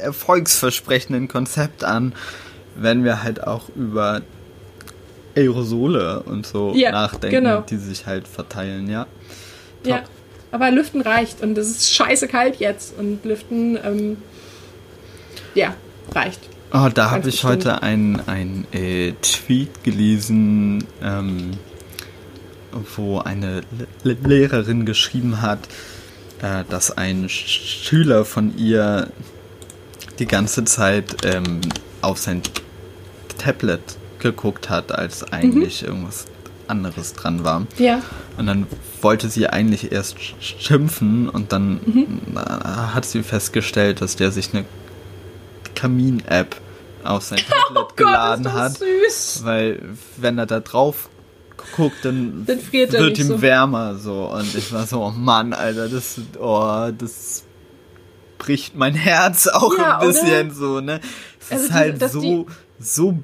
Speaker 1: erfolgsversprechenden Konzept an, wenn wir halt auch über Aerosole und so ja, nachdenken, genau. die sich halt verteilen, ja.
Speaker 2: Top. Ja. Aber Lüften reicht und es ist scheiße kalt jetzt und Lüften, ähm, ja, reicht.
Speaker 1: Oh, da habe ich heute ein, ein äh, Tweet gelesen, ähm, wo eine Le Lehrerin geschrieben hat, äh, dass ein Schüler von ihr die ganze Zeit ähm, auf sein Tablet geguckt hat, als eigentlich mhm. irgendwas anderes dran war.
Speaker 2: Ja.
Speaker 1: Und dann wollte sie eigentlich erst schimpfen und dann mhm. hat sie festgestellt, dass der sich eine Kamin-App auf sein Tablet
Speaker 2: Oh
Speaker 1: geladen
Speaker 2: Gott,
Speaker 1: hat.
Speaker 2: süß.
Speaker 1: Weil wenn er da drauf guckt, dann,
Speaker 2: Dann
Speaker 1: wird ihm
Speaker 2: so.
Speaker 1: wärmer so. Und ich war so, oh Mann, Alter, das, oh, das bricht mein Herz auch
Speaker 2: Ja,
Speaker 1: ein bisschen
Speaker 2: oder?
Speaker 1: so, ne? Es
Speaker 2: Also
Speaker 1: ist
Speaker 2: die-
Speaker 1: halt so, so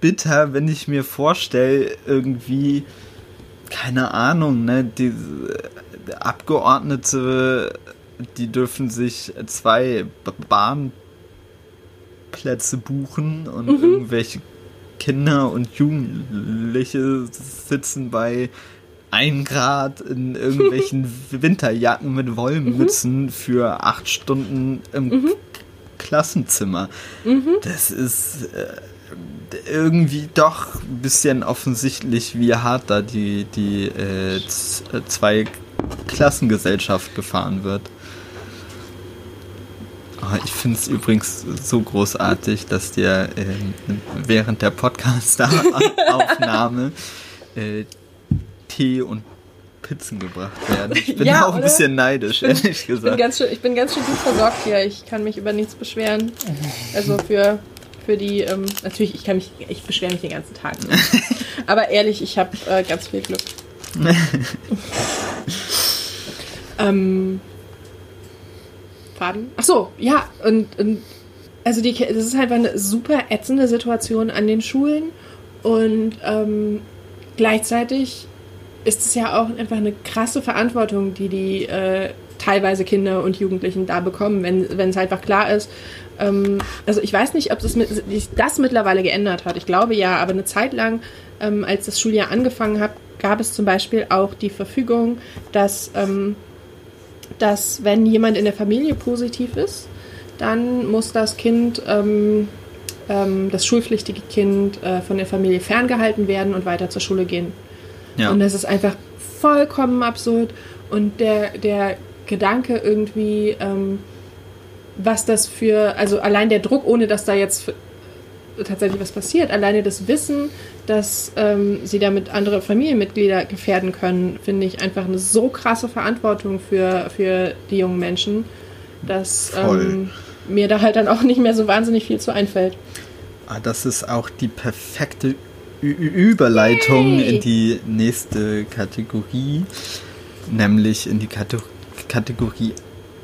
Speaker 1: bitter, wenn ich mir vorstelle, irgendwie, keine Ahnung, ne, diese Abgeordnete, die dürfen sich zwei Bahnplätze buchen und
Speaker 2: Mhm.
Speaker 1: irgendwelche Kinder und Jugendliche sitzen bei 1 Grad in irgendwelchen Winterjacken mit
Speaker 2: Mhm.
Speaker 1: Wollmützen für acht Stunden im Klassenzimmer.
Speaker 2: Mhm.
Speaker 1: Das ist äh, irgendwie doch ein bisschen offensichtlich, wie hart da die, die äh, äh, zwei Klassengesellschaft gefahren wird. Ah, Ich finde es übrigens so großartig, dass dir ähm, während der Podcast-Aufnahme äh, Tee und Pizzen gebracht werden. Ich bin
Speaker 2: Ja,
Speaker 1: auch ein
Speaker 2: oder?
Speaker 1: bisschen neidisch,
Speaker 2: bin-
Speaker 1: ehrlich
Speaker 2: Ich bin,
Speaker 1: gesagt.
Speaker 2: ganz schön, ich bin ganz schön gut versorgt hier. Ich kann mich über nichts beschweren. Also für, für die, ähm, natürlich, ich kann mich, ich beschwere mich den ganzen Tag. Aber ehrlich, ich habe äh, ganz viel Glück. ähm, Faden? Ach so, ja, und, und also die, das ist halt eine super ätzende Situation an den Schulen und ähm, gleichzeitig ist es ja auch einfach eine krasse Verantwortung, die die äh, teilweise Kinder und Jugendlichen da bekommen, wenn wenn es einfach klar ist. Ähm, also ich weiß nicht, ob das, mit, sich das mittlerweile geändert hat. Ich glaube ja, aber eine Zeit lang, ähm, als das Schuljahr angefangen hat, gab es zum Beispiel auch die Verfügung, dass, ähm, dass wenn jemand in der Familie positiv ist, dann muss das Kind, ähm, ähm, das schulpflichtige Kind, äh, von der Familie ferngehalten werden und weiter zur Schule gehen.
Speaker 1: Ja.
Speaker 2: Und das ist einfach vollkommen absurd. Und der, der Gedanke irgendwie, ähm, was das für, also allein der Druck, ohne dass da jetzt tatsächlich was passiert, alleine das Wissen, dass ähm, sie damit andere Familienmitglieder gefährden können, finde ich einfach eine so krasse Verantwortung für, für die jungen Menschen, dass ähm, mir da halt dann auch nicht mehr so wahnsinnig viel zu einfällt.
Speaker 1: Ah, das ist auch die perfekte Ü Überleitung
Speaker 2: Yay.
Speaker 1: in die nächste Kategorie, nämlich in die Kate Kategorie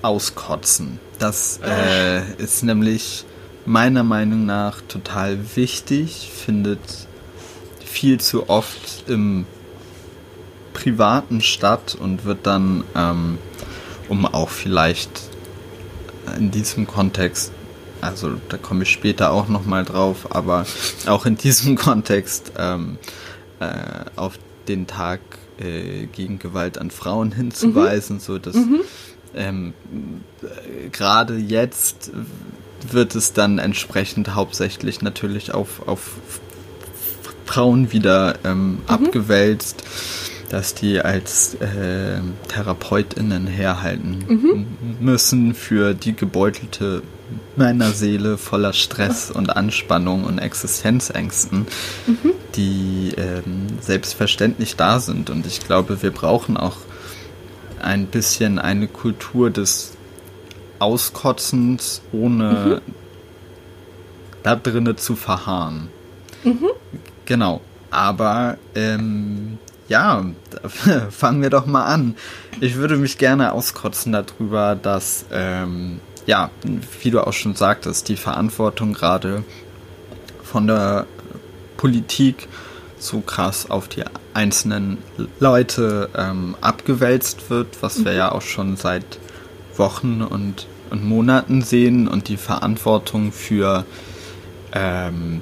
Speaker 1: Auskotzen. Das äh, ist nämlich meiner Meinung nach total wichtig, findet viel zu oft im Privaten statt und wird dann, ähm, um auch vielleicht in diesem Kontext, also da komme ich später auch nochmal drauf, aber auch in diesem Kontext ähm, äh, auf den Tag äh, gegen Gewalt an Frauen hinzuweisen, so dass ähm, äh, gerade jetzt wird es dann entsprechend hauptsächlich natürlich auf, auf Frauen wieder ähm, abgewälzt, dass die als äh, TherapeutInnen herhalten m- müssen für die gebeutelte Männerseele voller Stress und Anspannung und Existenzängsten, die ähm, selbstverständlich da sind. Und ich glaube, wir brauchen auch ein bisschen eine Kultur des Auskotzens, ohne da drinne zu verharren. Genau. Aber ähm, ja, fangen wir doch mal an. Ich würde mich gerne auskotzen darüber, dass, ähm, ja, wie du auch schon sagtest, die Verantwortung gerade von der Politik so krass auf die einzelnen Leute ähm, abgewälzt wird, was wir ja auch schon seit Wochen und, und Monaten sehen und die Verantwortung für ähm,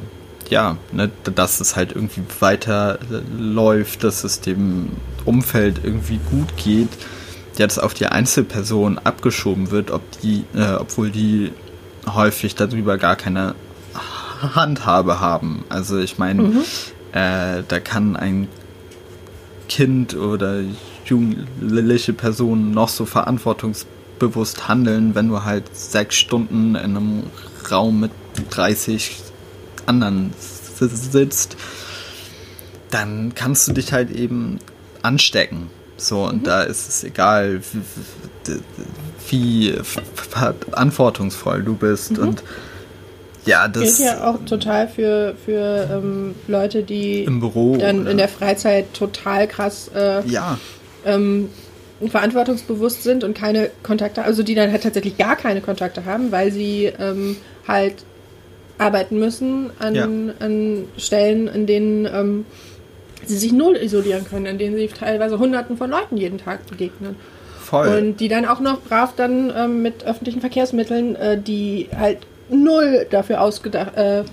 Speaker 1: ja, ne, dass es halt irgendwie weiter läuft, dass es dem Umfeld irgendwie gut geht, jetzt auf die Einzelperson abgeschoben wird, ob die, äh, obwohl die häufig darüber gar keine Handhabe haben. Also ich meine, äh, da kann ein Kind oder jugendliche Person noch so verantwortungsbewusst handeln, wenn du halt sechs Stunden in einem Raum mit 30 anderen sitzt, dann kannst du dich halt eben anstecken. So, und da ist es egal, wie, verantwortungsvoll du bist. Und Ja, das
Speaker 2: gilt ja auch total für, für ähm, Leute, die
Speaker 1: im Büro
Speaker 2: dann
Speaker 1: oder-
Speaker 2: in der Freizeit total krass äh,
Speaker 1: ja,
Speaker 2: ähm, verantwortungsbewusst sind und keine Kontakte, also die dann halt tatsächlich gar keine Kontakte haben, weil sie ähm, halt arbeiten müssen an,
Speaker 1: Ja.
Speaker 2: an Stellen, in denen ähm, sie sich null isolieren können, in denen sie teilweise hunderten von Leuten jeden Tag begegnen.
Speaker 1: voll.
Speaker 2: Und die dann auch noch brav dann ähm, mit öffentlichen Verkehrsmitteln, äh, die halt null dafür ausgedacht, äh,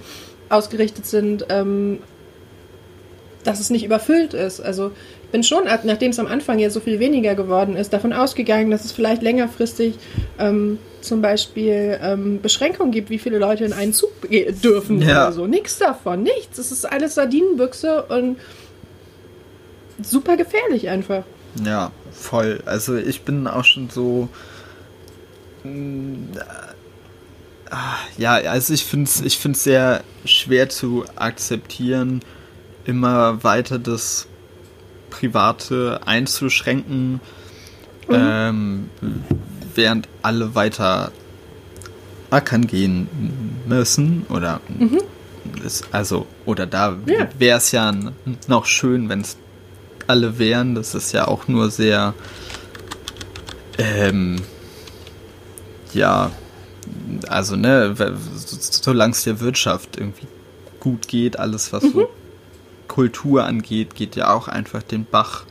Speaker 2: ausgerichtet sind, ähm, dass es nicht überfüllt ist. Also ich bin schon, nachdem es am Anfang jetzt so viel weniger geworden ist, davon ausgegangen, dass es vielleicht längerfristig ähm, zum Beispiel ähm, Beschränkungen gibt, wie viele Leute in einen Zug dürfen
Speaker 1: Ja.
Speaker 2: oder so. Nichts davon, nichts. Es ist alles Sardinenbüchse und super gefährlich einfach.
Speaker 1: Ja, voll. Also ich bin auch schon so. mm, ah, Ja, also ich finde es ich find's sehr schwer zu akzeptieren, immer weiter das Private einzuschränken, ähm, während alle weiter ackern gehen müssen oder es, also oder da wäre es ja noch schön, wenn es alle wären. Das ist ja auch nur sehr ähm, ja also ne, solange es der Wirtschaft irgendwie gut geht, alles was so Kultur angeht, geht ja auch einfach den Bach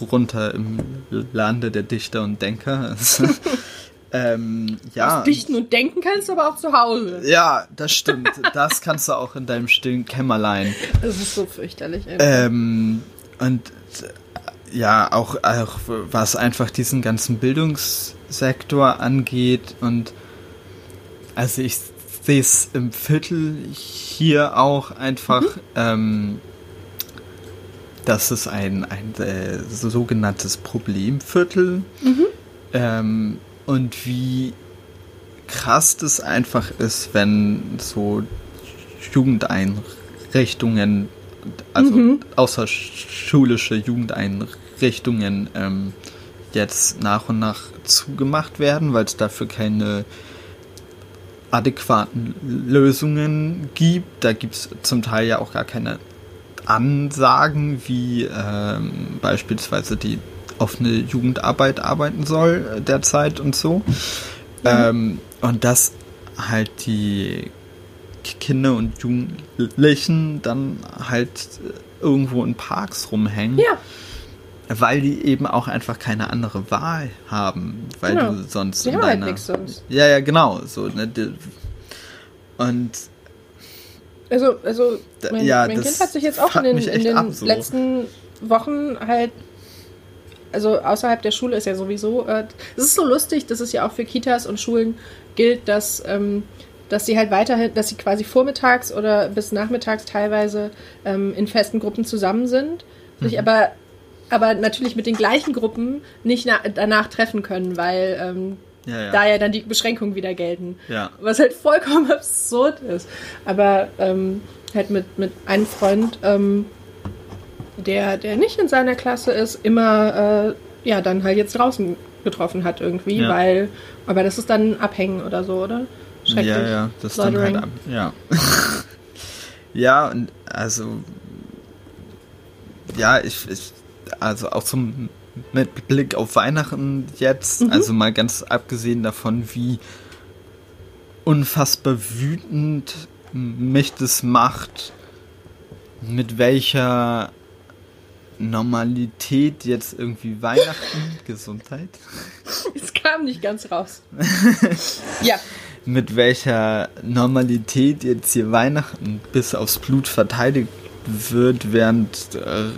Speaker 1: runter im Lande der Dichter und Denker. ähm, ja.
Speaker 2: Was dichten und denken kannst, aber auch zu Hause.
Speaker 1: Ja, das stimmt. Das kannst du auch in deinem stillen Kämmerlein.
Speaker 2: Das ist so fürchterlich.
Speaker 1: Ähm, und äh, ja, auch, auch was einfach diesen ganzen Bildungssektor angeht. Und also ich sehe es im Viertel hier auch einfach, ähm, dass es ein, ein äh, so sogenanntes Problemviertel ähm, und wie krass das einfach ist, wenn so Jugendeinrichtungen, also außerschulische Jugendeinrichtungen ähm, jetzt nach und nach zugemacht werden, weil es dafür keine adäquaten Lösungen gibt. Da gibt es zum Teil ja auch gar keine Ansagen, wie ähm, beispielsweise die offene Jugendarbeit arbeiten soll äh, derzeit und so. Ähm, und dass halt die Kinder und Jugendlichen dann halt äh, irgendwo in Parks rumhängen,
Speaker 2: ja,
Speaker 1: weil die eben auch einfach keine andere Wahl haben, weil
Speaker 2: Genau.
Speaker 1: du sonst
Speaker 2: die
Speaker 1: in
Speaker 2: halt
Speaker 1: deiner
Speaker 2: nichts sonst.
Speaker 1: ja ja genau so ne und
Speaker 2: Also, also mein,
Speaker 1: ja,
Speaker 2: mein Kind hat sich jetzt auch in den, in den
Speaker 1: so.
Speaker 2: letzten Wochen halt, also außerhalb der Schule ist ja sowieso, äh, es ist so lustig, dass es ja auch für Kitas und Schulen gilt, dass, ähm, dass sie halt weiterhin, dass sie quasi vormittags oder bis nachmittags teilweise ähm, in festen Gruppen zusammen sind, sich
Speaker 1: Mhm.
Speaker 2: aber aber natürlich mit den gleichen Gruppen nicht na danach treffen können, weil ähm,
Speaker 1: ja ja
Speaker 2: da ja dann die Beschränkungen wieder gelten.
Speaker 1: Ja.
Speaker 2: Was halt vollkommen absurd ist. Aber ähm, halt mit, mit einem Freund, ähm, der, der nicht in seiner Klasse ist, immer äh, ja dann halt jetzt draußen getroffen hat irgendwie,
Speaker 1: Ja.
Speaker 2: weil, aber das ist dann Abhängen oder so, oder? Schrecklich.
Speaker 1: Ja, ja, das dann halt ab. Ja. ja, und also ja, ich, ich also auch zum mit Blick auf Weihnachten jetzt,
Speaker 2: Mhm.
Speaker 1: also mal ganz abgesehen davon, wie unfassbar wütend mich das macht, mit welcher Normalität jetzt irgendwie Weihnachten, Gesundheit,
Speaker 2: Es kam nicht ganz raus. ja,
Speaker 1: mit welcher Normalität jetzt hier Weihnachten bis aufs Blut verteidigt wird, während äh,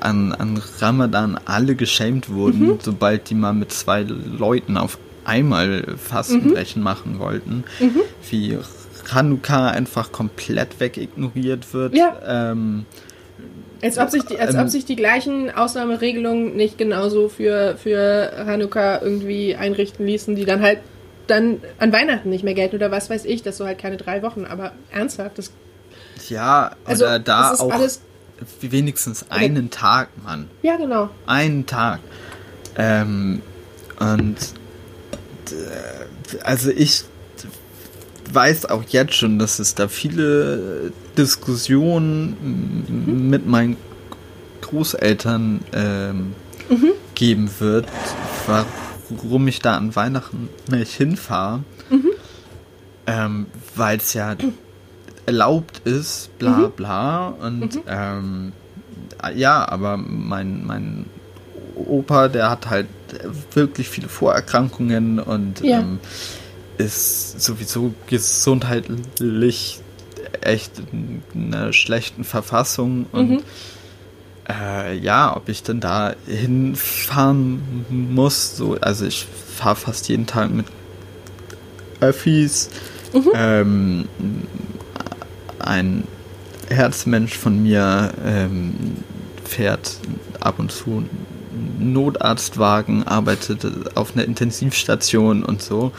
Speaker 1: an, an Ramadan alle geschämt wurden, sobald die mal mit zwei Leuten auf einmal Fastenbrechen machen wollten, wie Hanukkah einfach komplett wegignoriert wird.
Speaker 2: Ja.
Speaker 1: Ähm,
Speaker 2: als ob sich die, als
Speaker 1: Ähm,
Speaker 2: ob sich die gleichen Ausnahmeregelungen nicht genauso für, für Hanukkah irgendwie einrichten ließen, die dann halt dann an Weihnachten nicht mehr gelten oder was weiß ich, das so halt keine drei Wochen, aber ernsthaft, das
Speaker 1: ja,
Speaker 2: Also,
Speaker 1: oder da auch
Speaker 2: alles-
Speaker 1: wenigstens einen Tag, Mann.
Speaker 2: Ja, genau.
Speaker 1: einen Tag. Ähm, und äh, also ich weiß auch jetzt schon, dass es da viele Diskussionen mhm. mit meinen Großeltern ähm, mhm. geben wird, warum ich da an Weihnachten nicht hinfahre. Mhm. Ähm, Weil es ja erlaubt ist, bla mhm. bla. Und mhm. ähm, ja, aber mein, mein Opa, der hat halt wirklich viele Vorerkrankungen und ja. ähm, ist sowieso gesundheitlich echt in einer schlechten Verfassung und mhm. äh, ja, ob ich denn da hinfahren muss, so, also ich fahre fast jeden Tag mit Öffis. Mhm. Ähm, ein Herzmensch von mir ähm, fährt ab und zu Notarztwagen, arbeitet auf einer Intensivstation und so.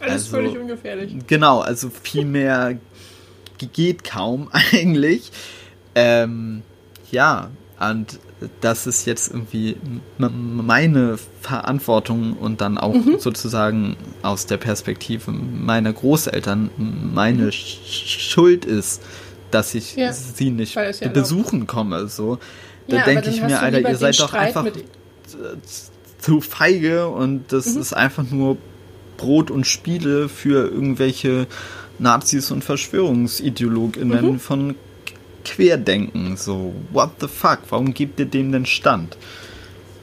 Speaker 2: Alles also, völlig ungefährlich.
Speaker 1: Genau, also viel mehr geht kaum eigentlich. Ähm, ja, und das ist jetzt irgendwie meine Verantwortung und dann auch mhm. sozusagen aus der Perspektive meiner Großeltern meine mhm. Schuld ist, dass ich ja. sie nicht ja besuchen komme. So, da ja, denke ich mir, Alter, ihr seid doch einfach zu feige und das mhm. ist einfach nur Brot und Spiele für irgendwelche Nazis und Verschwörungsideologinnen mhm. von Querdenken. So, what the fuck? Warum gibt ihr dem den Stand?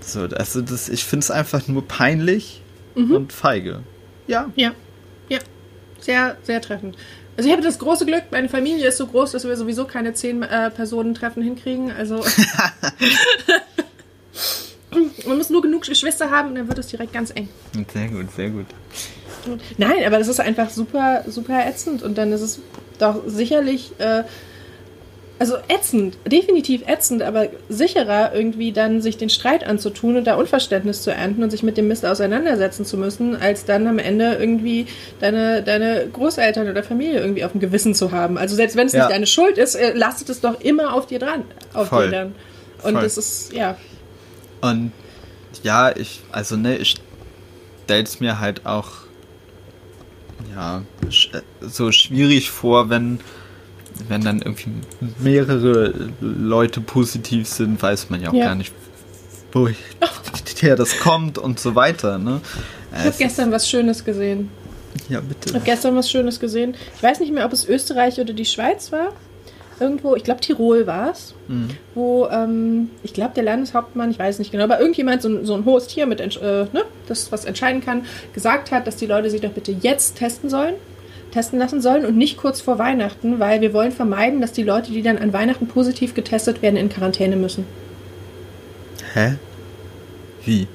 Speaker 1: So, also das, ich finde es einfach nur peinlich mhm. und feige.
Speaker 2: Ja. Ja. Ja. Sehr, sehr treffend. Also ich habe das große Glück, meine Familie ist so groß, dass wir sowieso keine zehn äh, Personen-Treffen hinkriegen. Also man muss nur genug Geschwister haben und dann wird es direkt ganz eng.
Speaker 1: Sehr gut, sehr gut.
Speaker 2: Nein, aber das ist einfach super, super ätzend und dann ist es doch sicherlich äh, also ätzend, definitiv ätzend, aber sicherer irgendwie dann sich den Streit anzutun und da Unverständnis zu ernten und sich mit dem Mist auseinandersetzen zu müssen, als dann am Ende irgendwie deine, deine Großeltern oder Familie irgendwie auf dem Gewissen zu haben. Also selbst wenn es ja. nicht deine Schuld ist, äh, lastet es doch immer auf dir dran, auf Voll. dir dann. Und Voll. das ist, ja.
Speaker 1: Und ja, ich, also ne, ich stell's mir halt auch ja, so schwierig vor, wenn wenn dann irgendwie mehrere Leute positiv sind, weiß man ja auch ja. gar nicht, woher das kommt und so weiter. Ne?
Speaker 2: Ich habe gestern was Schönes gesehen.
Speaker 1: Ja, bitte.
Speaker 2: Ich habe gestern was Schönes gesehen. Ich weiß nicht mehr, ob es Österreich oder die Schweiz war. Irgendwo, ich glaube Tirol war es, mhm. wo ähm, ich glaube der Landeshauptmann, ich weiß nicht genau, aber irgendjemand, so, so ein hohes Tier mit, äh, ne, das was entscheiden kann, gesagt hat, dass die Leute sich doch bitte jetzt testen sollen testen lassen sollen und nicht kurz vor Weihnachten, weil wir wollen vermeiden, dass die Leute, die dann an Weihnachten positiv getestet werden, in Quarantäne müssen.
Speaker 1: Hä? Wie?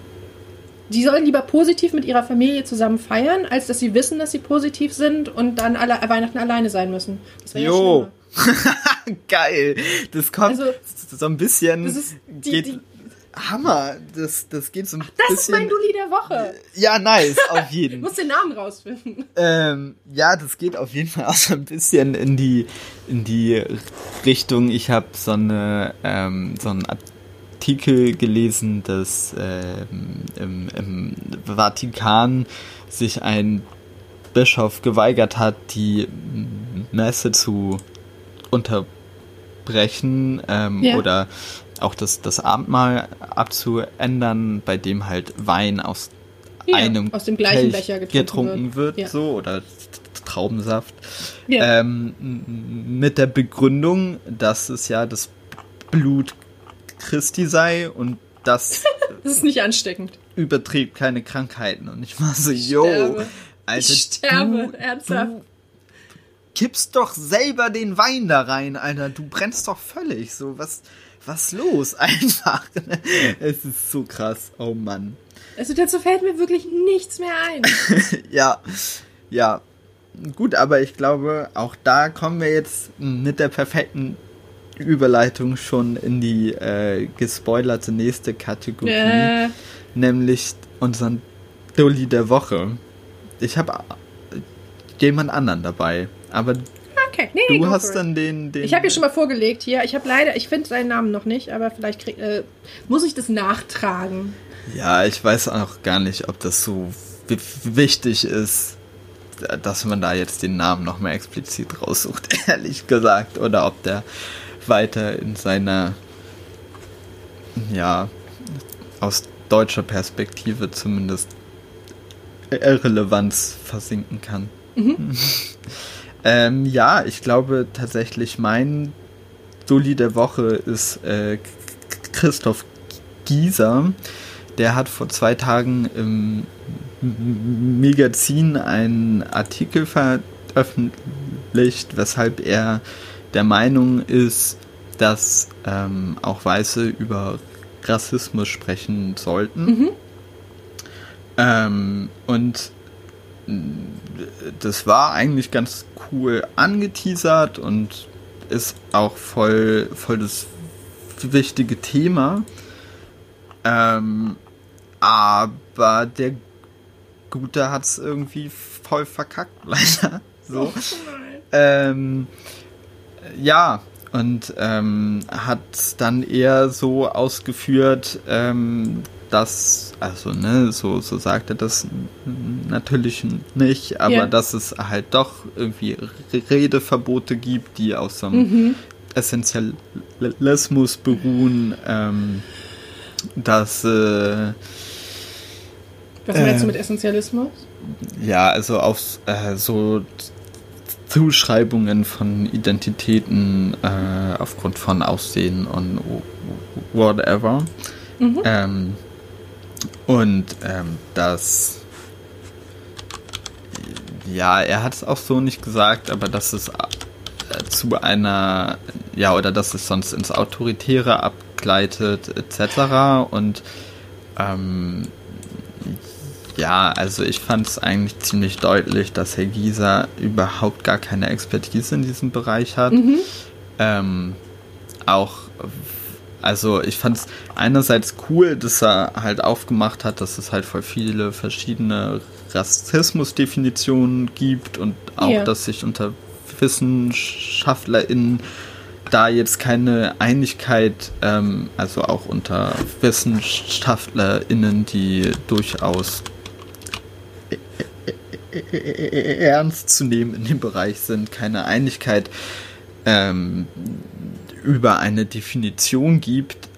Speaker 2: Die sollen lieber positiv mit ihrer Familie zusammen feiern, als dass sie wissen, dass sie positiv sind und dann alle Weihnachten alleine sein müssen.
Speaker 1: Das jo. Ja Geil. Das kommt also, so ein bisschen. Das ist die, geht, die, Hammer. Das, das geht so ein Ach,
Speaker 2: das
Speaker 1: bisschen.
Speaker 2: Das ist mein Dulli der Woche.
Speaker 1: Ja, nice, auf jeden.
Speaker 2: du musst den Namen rausfinden.
Speaker 1: Ähm, ja, das geht auf jeden Fall auch so ein bisschen in die, in die Richtung. Ich habe so, eine, ähm, so einen Artikel gelesen, dass ähm, im, im Vatikan sich ein Bischof geweigert hat, die Messe zu unterbrechen ähm, ja. oder auch das, das Abendmahl abzuändern, bei dem halt Wein aus ja, einem
Speaker 2: aus dem gleichen Becher
Speaker 1: getrunken, getrunken wird, wird ja. so oder Traubensaft. Ähm, mit der Begründung, dass es ja das Blut Christi sei und das
Speaker 2: das ist nicht ansteckend.
Speaker 1: überträgt keine Krankheiten. Und ich war so yo
Speaker 2: Alter, ich sterbe du, ernsthaft. du
Speaker 1: kippst doch selber den Wein da rein, Alter. Du brennst doch völlig. So, was, was los? Einfach. Es ist so krass. Oh Mann.
Speaker 2: Also dazu fällt mir wirklich nichts mehr ein.
Speaker 1: ja, ja. Gut, aber ich glaube, auch da kommen wir jetzt mit der perfekten Überleitung schon in die äh, gespoilerte nächste Kategorie, äh. nämlich unseren Dulli der Woche. Ich habe jemand anderen dabei, aber
Speaker 2: Okay, nee,
Speaker 1: Du hast dann den, den.
Speaker 2: Ich habe hier schon mal vorgelegt hier. Ich habe leider, ich finde seinen Namen noch nicht, aber vielleicht krieg, äh, muss ich das nachtragen.
Speaker 1: Ja, ich weiß auch gar nicht, ob das so wichtig ist. dass man da jetzt den Namen noch mal explizit raussucht, ehrlich gesagt. Oder ob der weiter in seiner, ja, aus deutscher Perspektive zumindest Relevanz versinken kann. Mhm. ähm, ja, ich glaube tatsächlich, mein Dulli der Woche ist äh, Christoph Gieser. Der hat vor zwei Tagen im Magazin einen Artikel veröffentlicht, weshalb er der Meinung ist, dass ähm, auch Weiße über Rassismus sprechen sollten. Mhm. Ähm, und das war eigentlich ganz cool angeteasert und ist auch voll, voll das wichtige Thema. Ähm, aber der Gute hat es irgendwie voll verkackt, leider. So. Oh ähm, ja, und ähm, hat dann eher so ausgeführt, ähm, dass, also ne, so, so sagt er das natürlich nicht, aber ja. dass es halt doch irgendwie Redeverbote gibt, die aus so einem mhm. Essentialismus beruhen, ähm, dass äh,
Speaker 2: was meinst du mit Essentialismus?
Speaker 1: Ja, also auf äh, so Zuschreibungen von Identitäten äh, aufgrund von Aussehen und whatever. Mhm. Ähm, und ähm, das, ja, er hat es auch so nicht gesagt, aber dass es äh, zu einer, ja, oder dass es sonst ins Autoritäre abgleitet, etc. Und ähm, ja, also ich fand es eigentlich ziemlich deutlich, dass Herr Gieser überhaupt gar keine Expertise in diesem Bereich hat. Mhm. Ähm, auch, also ich fand es einerseits cool, dass er halt aufgemacht hat, dass es halt voll viele verschiedene Rassismusdefinitionen gibt und auch, ja. dass sich unter WissenschaftlerInnen da jetzt keine Einigkeit, ähm, also auch unter WissenschaftlerInnen, die durchaus ernst zu nehmen in dem Bereich sind, keine Einigkeit ähm, über eine Definition gibt,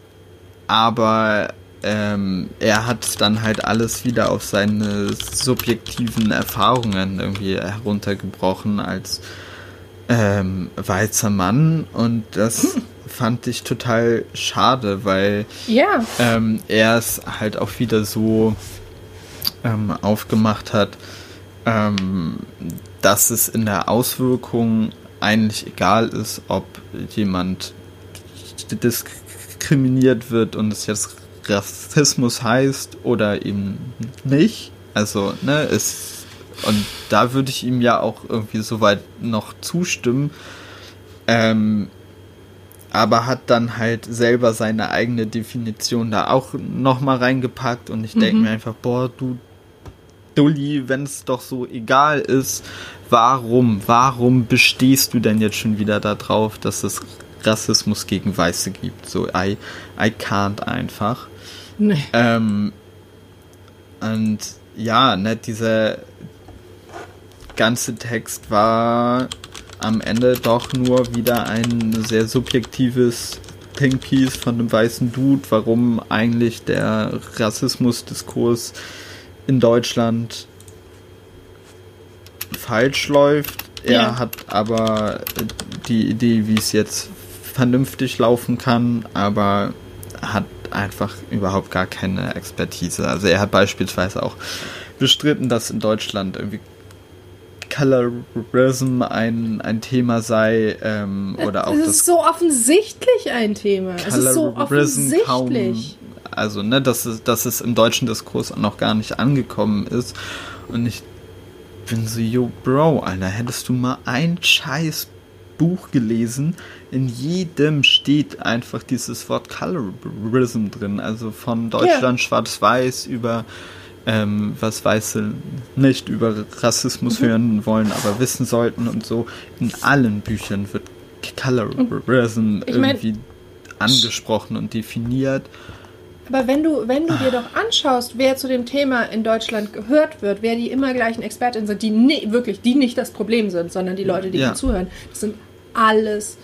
Speaker 1: aber ähm, er hat dann halt alles wieder auf seine subjektiven Erfahrungen irgendwie heruntergebrochen als ähm, weißer Mann und das hm. fand ich total schade, weil
Speaker 2: ja.
Speaker 1: ähm, er es halt auch wieder so ähm, aufgemacht hat, ähm, dass es in der Auswirkung eigentlich egal ist, ob jemand diskriminiert wird und es jetzt Rassismus heißt oder eben nicht. Also, ne, es und da würde ich ihm ja auch irgendwie soweit noch zustimmen. Ähm, aber hat dann halt selber seine eigene Definition da auch nochmal reingepackt und ich denke mhm. mir einfach, boah, du Dulli, wenn es doch so egal ist, warum, warum bestehst du denn jetzt schon wieder darauf, dass es Rassismus gegen Weiße gibt? So, I, I can't einfach. Nee. Ähm, und ja, ne, dieser ganze Text war am Ende doch nur wieder ein sehr subjektives Thinkpiece von einem weißen Dude, warum eigentlich der Rassismusdiskurs in Deutschland falsch läuft. Er ja. hat aber die Idee, wie es jetzt vernünftig laufen kann, aber hat einfach überhaupt gar keine Expertise. Also er hat beispielsweise auch bestritten, dass in Deutschland irgendwie Colorism ein, ein Thema sei ähm, oder auch
Speaker 2: das ist so offensichtlich ein Thema. Colorism es ist so offensichtlich.
Speaker 1: Also, ne, dass es, dass es im deutschen Diskurs noch gar nicht angekommen ist. Und ich bin so, yo, Bro, Alter, hättest du mal ein scheiß Buch gelesen, in jedem steht einfach dieses Wort Colorism drin. Also von Deutschland ja. schwarz-weiß über ähm, was Weiße nicht über Rassismus mhm. hören wollen, aber wissen sollten und so. In allen Büchern wird Colorism ich mein, irgendwie angesprochen und definiert.
Speaker 2: Aber wenn du, wenn du dir doch anschaust, wer zu dem Thema in Deutschland gehört wird, wer die immer gleichen Expertinnen sind, die nie, wirklich, die nicht das Problem sind, sondern die Leute, die ja. zuhören, das sind alles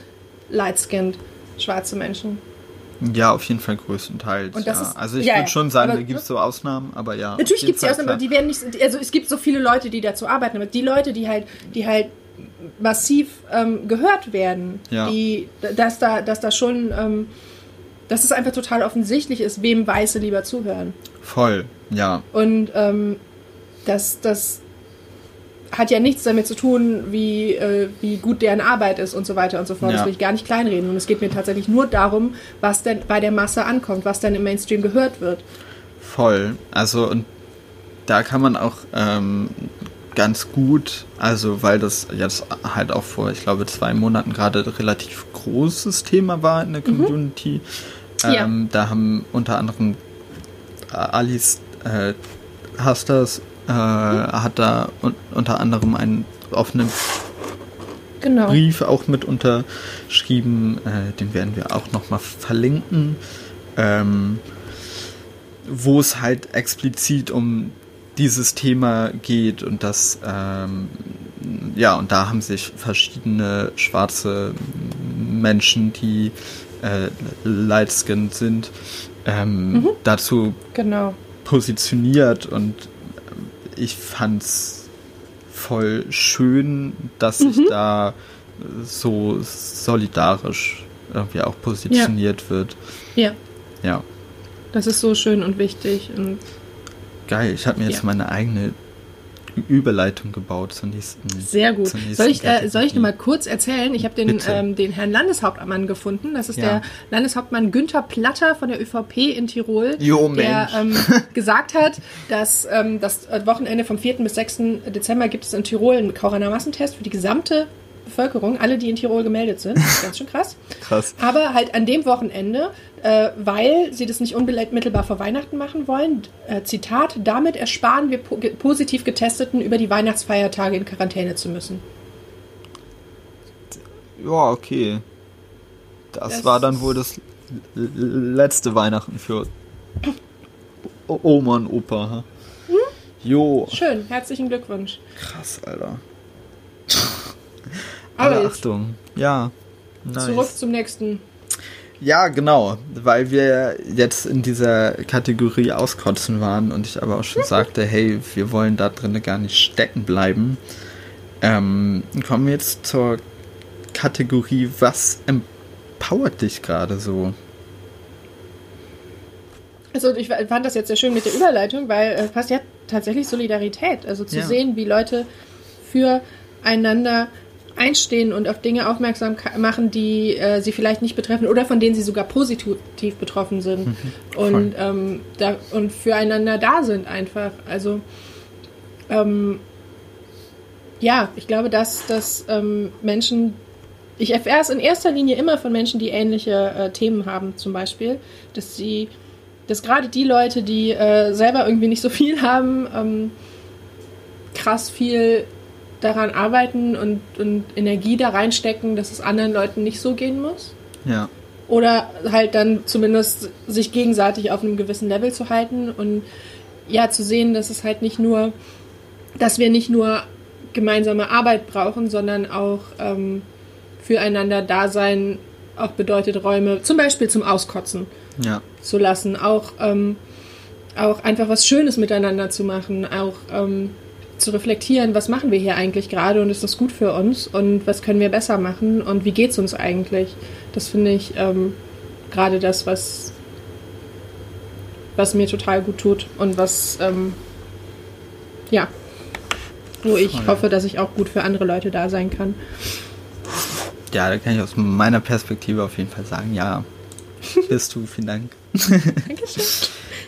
Speaker 2: light-skinned schwarze Menschen.
Speaker 1: Ja, auf jeden Fall größtenteils. Und das ja. ist, also ich ja, würde schon sagen, aber, da gibt es so Ausnahmen, aber ja.
Speaker 2: Natürlich gibt es die Ausnahmen, aber die werden nicht. Also es gibt so viele Leute, die dazu arbeiten, aber die Leute, die halt, die halt massiv ähm, gehört werden, ja. die, dass da, dass da schon, ähm, dass es einfach total offensichtlich ist, wem Weiße lieber zuhören.
Speaker 1: Voll, ja.
Speaker 2: Und ähm, das, das hat ja nichts damit zu tun, wie, äh, wie gut deren Arbeit ist und so weiter und so fort. Ja. Das will ich gar nicht kleinreden. Und es geht mir tatsächlich nur darum, was denn bei der Masse ankommt, was dann im Mainstream gehört wird.
Speaker 1: Voll. Also, und da kann man auch ähm, ganz gut, also weil das jetzt halt auch vor, ich glaube, zwei Monaten gerade relativ großes Thema war in der mhm. Community. Mhm. Ähm, ja. Da haben unter anderem äh, Alice äh, Hasters äh, hat da un unter anderem einen offenen genau. Brief auch mit unterschrieben, äh, den werden wir auch nochmal verlinken, ähm, wo es halt explizit um dieses Thema geht und das ähm, ja und da haben sich verschiedene schwarze Menschen, die äh, light skinned sind, ähm, mhm. dazu genau. positioniert und ich fand's voll schön, dass mhm. sich da so solidarisch irgendwie auch positioniert ja. wird.
Speaker 2: Ja.
Speaker 1: Ja.
Speaker 2: Das ist so schön und wichtig. Und
Speaker 1: Geil, ich habe mir jetzt ja. meine eigene Überleitung gebaut zur nächsten.
Speaker 2: Sehr gut. Nächsten soll ich, äh, soll ich nur mal kurz erzählen? Ich habe den, ähm, den Herrn Landeshauptmann gefunden. Das ist ja. der Landeshauptmann Günther Platter von der ÖVP in Tirol,
Speaker 1: jo,
Speaker 2: der ähm, gesagt hat, dass ähm, das Wochenende vom 4. bis 6. Dezember gibt es in Tirol einen Corona-Massentest für die gesamte Bevölkerung, alle, die in Tirol gemeldet sind. Ganz schön krass.
Speaker 1: krass.
Speaker 2: Aber halt an dem Wochenende, äh, weil sie das nicht unmittelbar vor Weihnachten machen wollen. Äh, Zitat, damit ersparen wir po positiv Getesteten über die Weihnachtsfeiertage in Quarantäne zu müssen.
Speaker 1: Ja, okay. Das, das war dann wohl das letzte Weihnachten für Oma und Opa. Hm? Jo.
Speaker 2: Schön, herzlichen Glückwunsch.
Speaker 1: Krass, Alter. Aber Achtung, ja.
Speaker 2: Nice. Zurück zum nächsten.
Speaker 1: Ja, genau, weil wir jetzt in dieser Kategorie auskotzen waren und ich aber auch schon sagte, hey, wir wollen da drin gar nicht stecken bleiben. Ähm, kommen wir jetzt zur Kategorie, was empowert dich gerade so?
Speaker 2: Also ich fand das jetzt sehr schön mit der Überleitung, weil es äh, passt ja tatsächlich Solidarität. Also zu ja. sehen, wie Leute füreinander einstehen und auf Dinge aufmerksam machen, die äh, sie vielleicht nicht betreffen oder von denen sie sogar positiv betroffen sind mhm, und, ähm, da, und füreinander da sind einfach. Also ähm, ja, ich glaube, dass, dass ähm, Menschen, ich erfahre es in erster Linie immer von Menschen, die ähnliche äh, Themen haben, zum Beispiel, dass sie, dass gerade die Leute, die äh, selber irgendwie nicht so viel haben, ähm, krass viel daran arbeiten und, und Energie da reinstecken, dass es anderen Leuten nicht so gehen muss.
Speaker 1: Ja.
Speaker 2: Oder halt dann zumindest sich gegenseitig auf einem gewissen Level zu halten und ja, zu sehen, dass es halt nicht nur, dass wir nicht nur gemeinsame Arbeit brauchen, sondern auch ähm, füreinander Dasein auch bedeutet, Räume zum Beispiel zum Auskotzen
Speaker 1: ja.
Speaker 2: zu lassen, auch, ähm, auch einfach was Schönes miteinander zu machen, auch ähm, zu reflektieren, was machen wir hier eigentlich gerade und ist das gut für uns und was können wir besser machen und wie geht es uns eigentlich. Das finde ich ähm, gerade das, was, was mir total gut tut und was, ähm, ja, wo ich Voll. hoffe, dass ich auch gut für andere Leute da sein kann.
Speaker 1: Ja, da kann ich aus meiner Perspektive auf jeden Fall sagen, ja, bist du, vielen Dank.
Speaker 2: Dankeschön.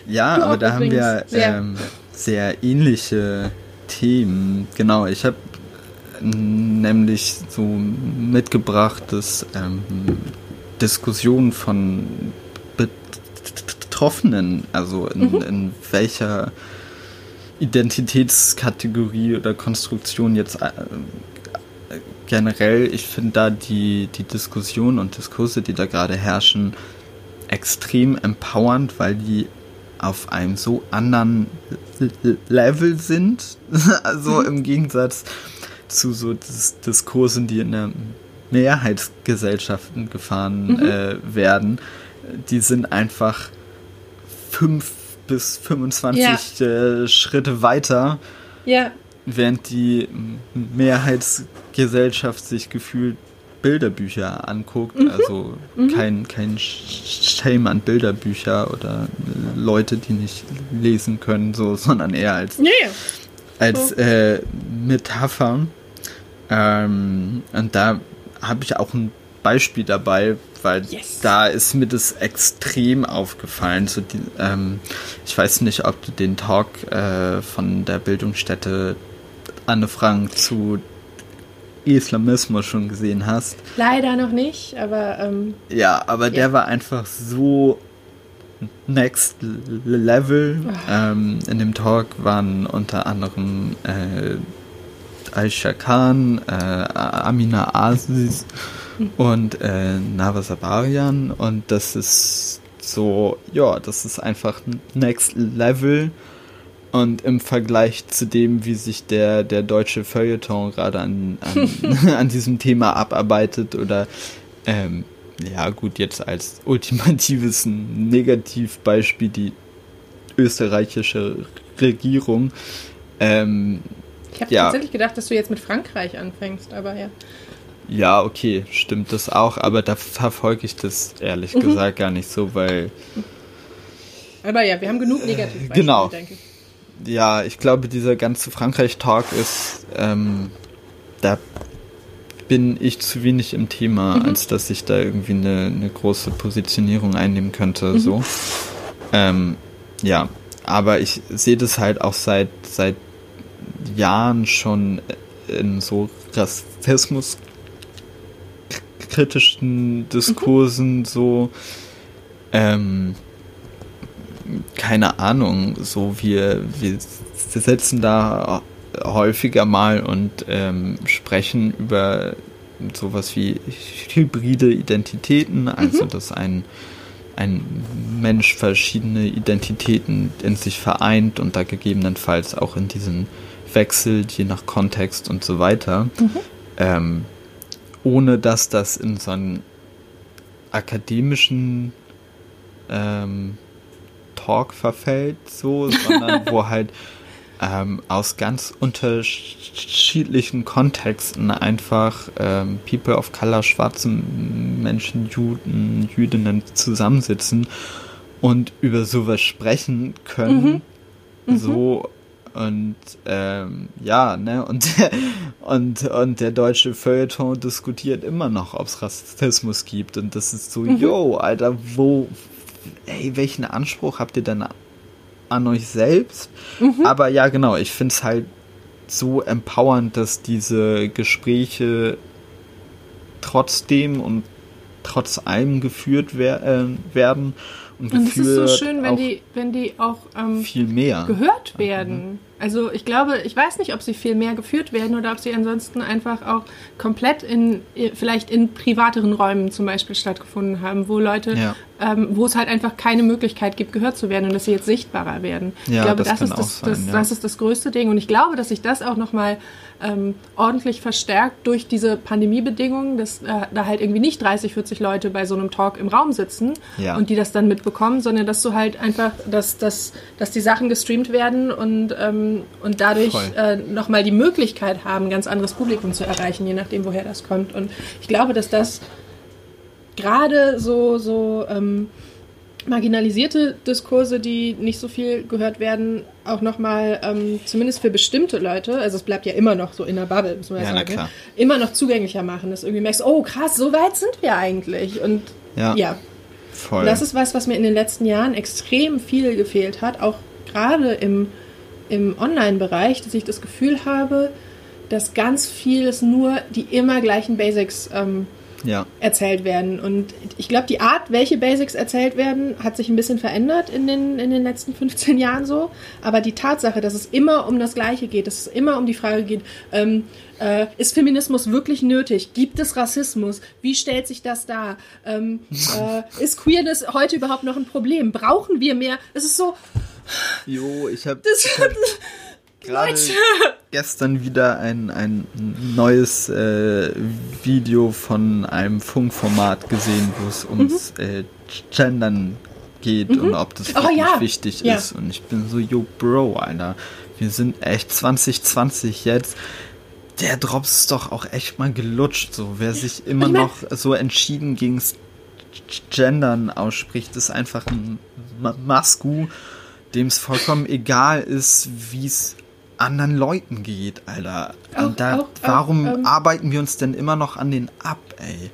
Speaker 1: ja, du aber da haben wir ähm, sehr ähnliche Themen. Genau, ich habe nämlich so mitgebracht, dass ähm, Diskussionen von Betroffenen, also in, mhm. in welcher Identitätskategorie oder Konstruktion jetzt äh, generell, ich finde da die, die Diskussion und Diskurse, die da gerade herrschen, extrem empowernd, weil die auf einem so anderen Level sind. also im Gegensatz zu so Dis Diskursen, die in der Mehrheitsgesellschaften gefahren mhm. äh, werden. Die sind einfach fünf bis 25 ja. äh, Schritte weiter.
Speaker 2: Ja.
Speaker 1: Während die Mehrheitsgesellschaft sich gefühlt Bilderbücher anguckt. Mhm. Also mhm. kein, kein Shame an Bilderbücher oder Leute, die nicht lesen können, so, sondern eher als,
Speaker 2: ja.
Speaker 1: als äh, Metapher. Ähm, und da habe ich auch ein Beispiel dabei, weil yes. da ist mir das extrem aufgefallen. So die, ähm, ich weiß nicht, ob du den Talk äh, von der Bildungsstätte Anne Frank zu Islamismus schon gesehen hast.
Speaker 2: Leider noch nicht, aber. Ähm,
Speaker 1: ja, aber ja. der war einfach so next level. Ähm, in dem Talk waren unter anderem äh, Aisha Khan, äh, Amina Aziz mhm. und äh, Navasabarian und das ist so, ja, das ist einfach next level und im Vergleich zu dem, wie sich der, der deutsche Feuilleton gerade an, an, an diesem Thema abarbeitet oder ähm, ja gut, jetzt als ultimatives Negativbeispiel die österreichische Regierung. Ähm,
Speaker 2: ich habe ja. tatsächlich gedacht, dass du jetzt mit Frankreich anfängst, aber ja.
Speaker 1: Ja, okay, stimmt das auch, aber da verfolge ich das ehrlich mhm. gesagt gar nicht so, weil.
Speaker 2: Aber ja, wir haben genug Negativbeispiele,
Speaker 1: genau. denke ich ja, ich glaube, dieser ganze Frankreich-Talk ist, ähm, da bin ich zu wenig im Thema, mhm. als dass ich da irgendwie eine, eine große Positionierung einnehmen könnte. Mhm. So. Ähm, ja, aber ich sehe das halt auch seit, seit Jahren schon in so Rassismus kritischen Diskursen mhm. so ähm, keine Ahnung, so wir, wir sitzen da häufiger mal und ähm, sprechen über sowas wie hybride Identitäten, also mhm. dass ein, ein Mensch verschiedene Identitäten in sich vereint und da gegebenenfalls auch in diesen wechselt, je nach Kontext und so weiter, mhm. ähm, ohne dass das in so einen akademischen ähm, Talk verfällt, so, sondern wo halt ähm, aus ganz unterschiedlichen Kontexten einfach ähm, People of Color, schwarze Menschen, Juden, Jüdinnen zusammensitzen und über sowas sprechen können. Mhm. Mhm. So und ähm, ja, ne, und, und, und der deutsche Feuilleton diskutiert immer noch, ob es Rassismus gibt. Und das ist so, mhm. yo, Alter, wo, ey, welchen Anspruch habt ihr denn an euch selbst? Mhm. Aber ja, genau, ich finde es halt so empowernd, dass diese Gespräche trotzdem und trotz allem geführt wer äh, werden. Und, und es ist so
Speaker 2: schön, wenn die, wenn die auch ähm,
Speaker 1: viel mehr
Speaker 2: gehört werden. Mhm. Also ich glaube, ich weiß nicht, ob sie viel mehr geführt werden oder ob sie ansonsten einfach auch komplett in, vielleicht in privateren Räumen zum Beispiel stattgefunden haben, wo Leute, ja. ähm, wo es halt einfach keine Möglichkeit gibt, gehört zu werden und dass sie jetzt sichtbarer werden. Ja, ich glaube, das, das ist das, sein, das, ja. das ist das größte Ding und ich glaube, dass sich das auch nochmal ähm, ordentlich verstärkt durch diese Pandemiebedingungen, dass äh, da halt irgendwie nicht 30, 40 Leute bei so einem Talk im Raum sitzen ja. und die das dann mitbekommen, sondern dass du halt einfach, dass, dass, dass die Sachen gestreamt werden und, ähm, und dadurch äh, nochmal die Möglichkeit haben, ein ganz anderes Publikum zu erreichen, je nachdem, woher das kommt. Und ich glaube, dass das gerade so, so ähm, marginalisierte Diskurse, die nicht so viel gehört werden, auch nochmal, ähm, zumindest für bestimmte Leute, also es bleibt ja immer noch so in der Bubble, muss man ja, sagen, ne? immer noch zugänglicher machen, dass du irgendwie merkst, oh krass, so weit sind wir eigentlich. Und ja, ja. Voll. das ist was, was mir in den letzten Jahren extrem viel gefehlt hat, auch gerade im, im Online-Bereich, dass ich das Gefühl habe, dass ganz vieles nur die immer gleichen Basics ähm,
Speaker 1: ja.
Speaker 2: erzählt werden. Und ich glaube, die Art, welche Basics erzählt werden, hat sich ein bisschen verändert in den, in den letzten 15 Jahren so. Aber die Tatsache, dass es immer um das Gleiche geht, dass es immer um die Frage geht, ähm, äh, ist Feminismus wirklich nötig? Gibt es Rassismus? Wie stellt sich das dar? Ähm, äh, ist Queerness heute überhaupt noch ein Problem? Brauchen wir mehr? Es ist so.
Speaker 1: Jo, ich habe
Speaker 2: hab
Speaker 1: gerade gestern wieder ein, ein neues äh, Video von einem Funkformat gesehen, wo es ums mhm. äh, Gendern geht mhm. und ob das
Speaker 2: oh, ja.
Speaker 1: wichtig
Speaker 2: ja.
Speaker 1: ist. Und ich bin so, yo, Bro, Alter, wir sind echt 2020 jetzt. Der Drops ist doch auch echt mal gelutscht, so. Wer sich immer ich mein, noch so entschieden gegen Gendern ausspricht, ist einfach ein Masku, dem es vollkommen egal ist, wie es anderen Leuten geht, Alter. Auch, Und da, auch, warum auch, ähm, arbeiten wir uns denn immer noch an den ab, ey?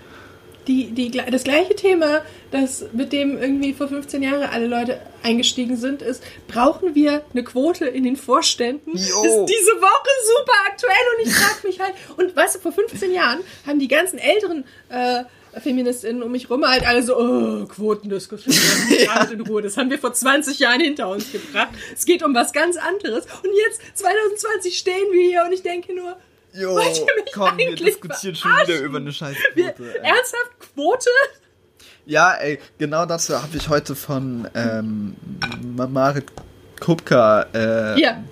Speaker 2: Die, die, das gleiche Thema, das mit dem irgendwie vor 15 Jahren alle Leute eingestiegen sind, ist, brauchen wir eine Quote in den Vorständen? Jo. Ist diese Woche super aktuell und ich frage mich halt, und weißt du, vor 15 Jahren haben die ganzen älteren äh, Feministinnen um mich rum halt alle so, oh, Quotendiskussion, ja. in Ruhe. Das haben wir vor 20 Jahren hinter uns gebracht. Es geht um was ganz anderes. Und jetzt, 2020, stehen wir hier und ich denke nur,
Speaker 1: Jo, komm, wir diskutieren schon wieder über eine scheiß Quote.
Speaker 2: ernsthaft, Quote?
Speaker 1: Ja, ey, genau dazu habe ich heute von ähm, Marit Kupka, äh, ja.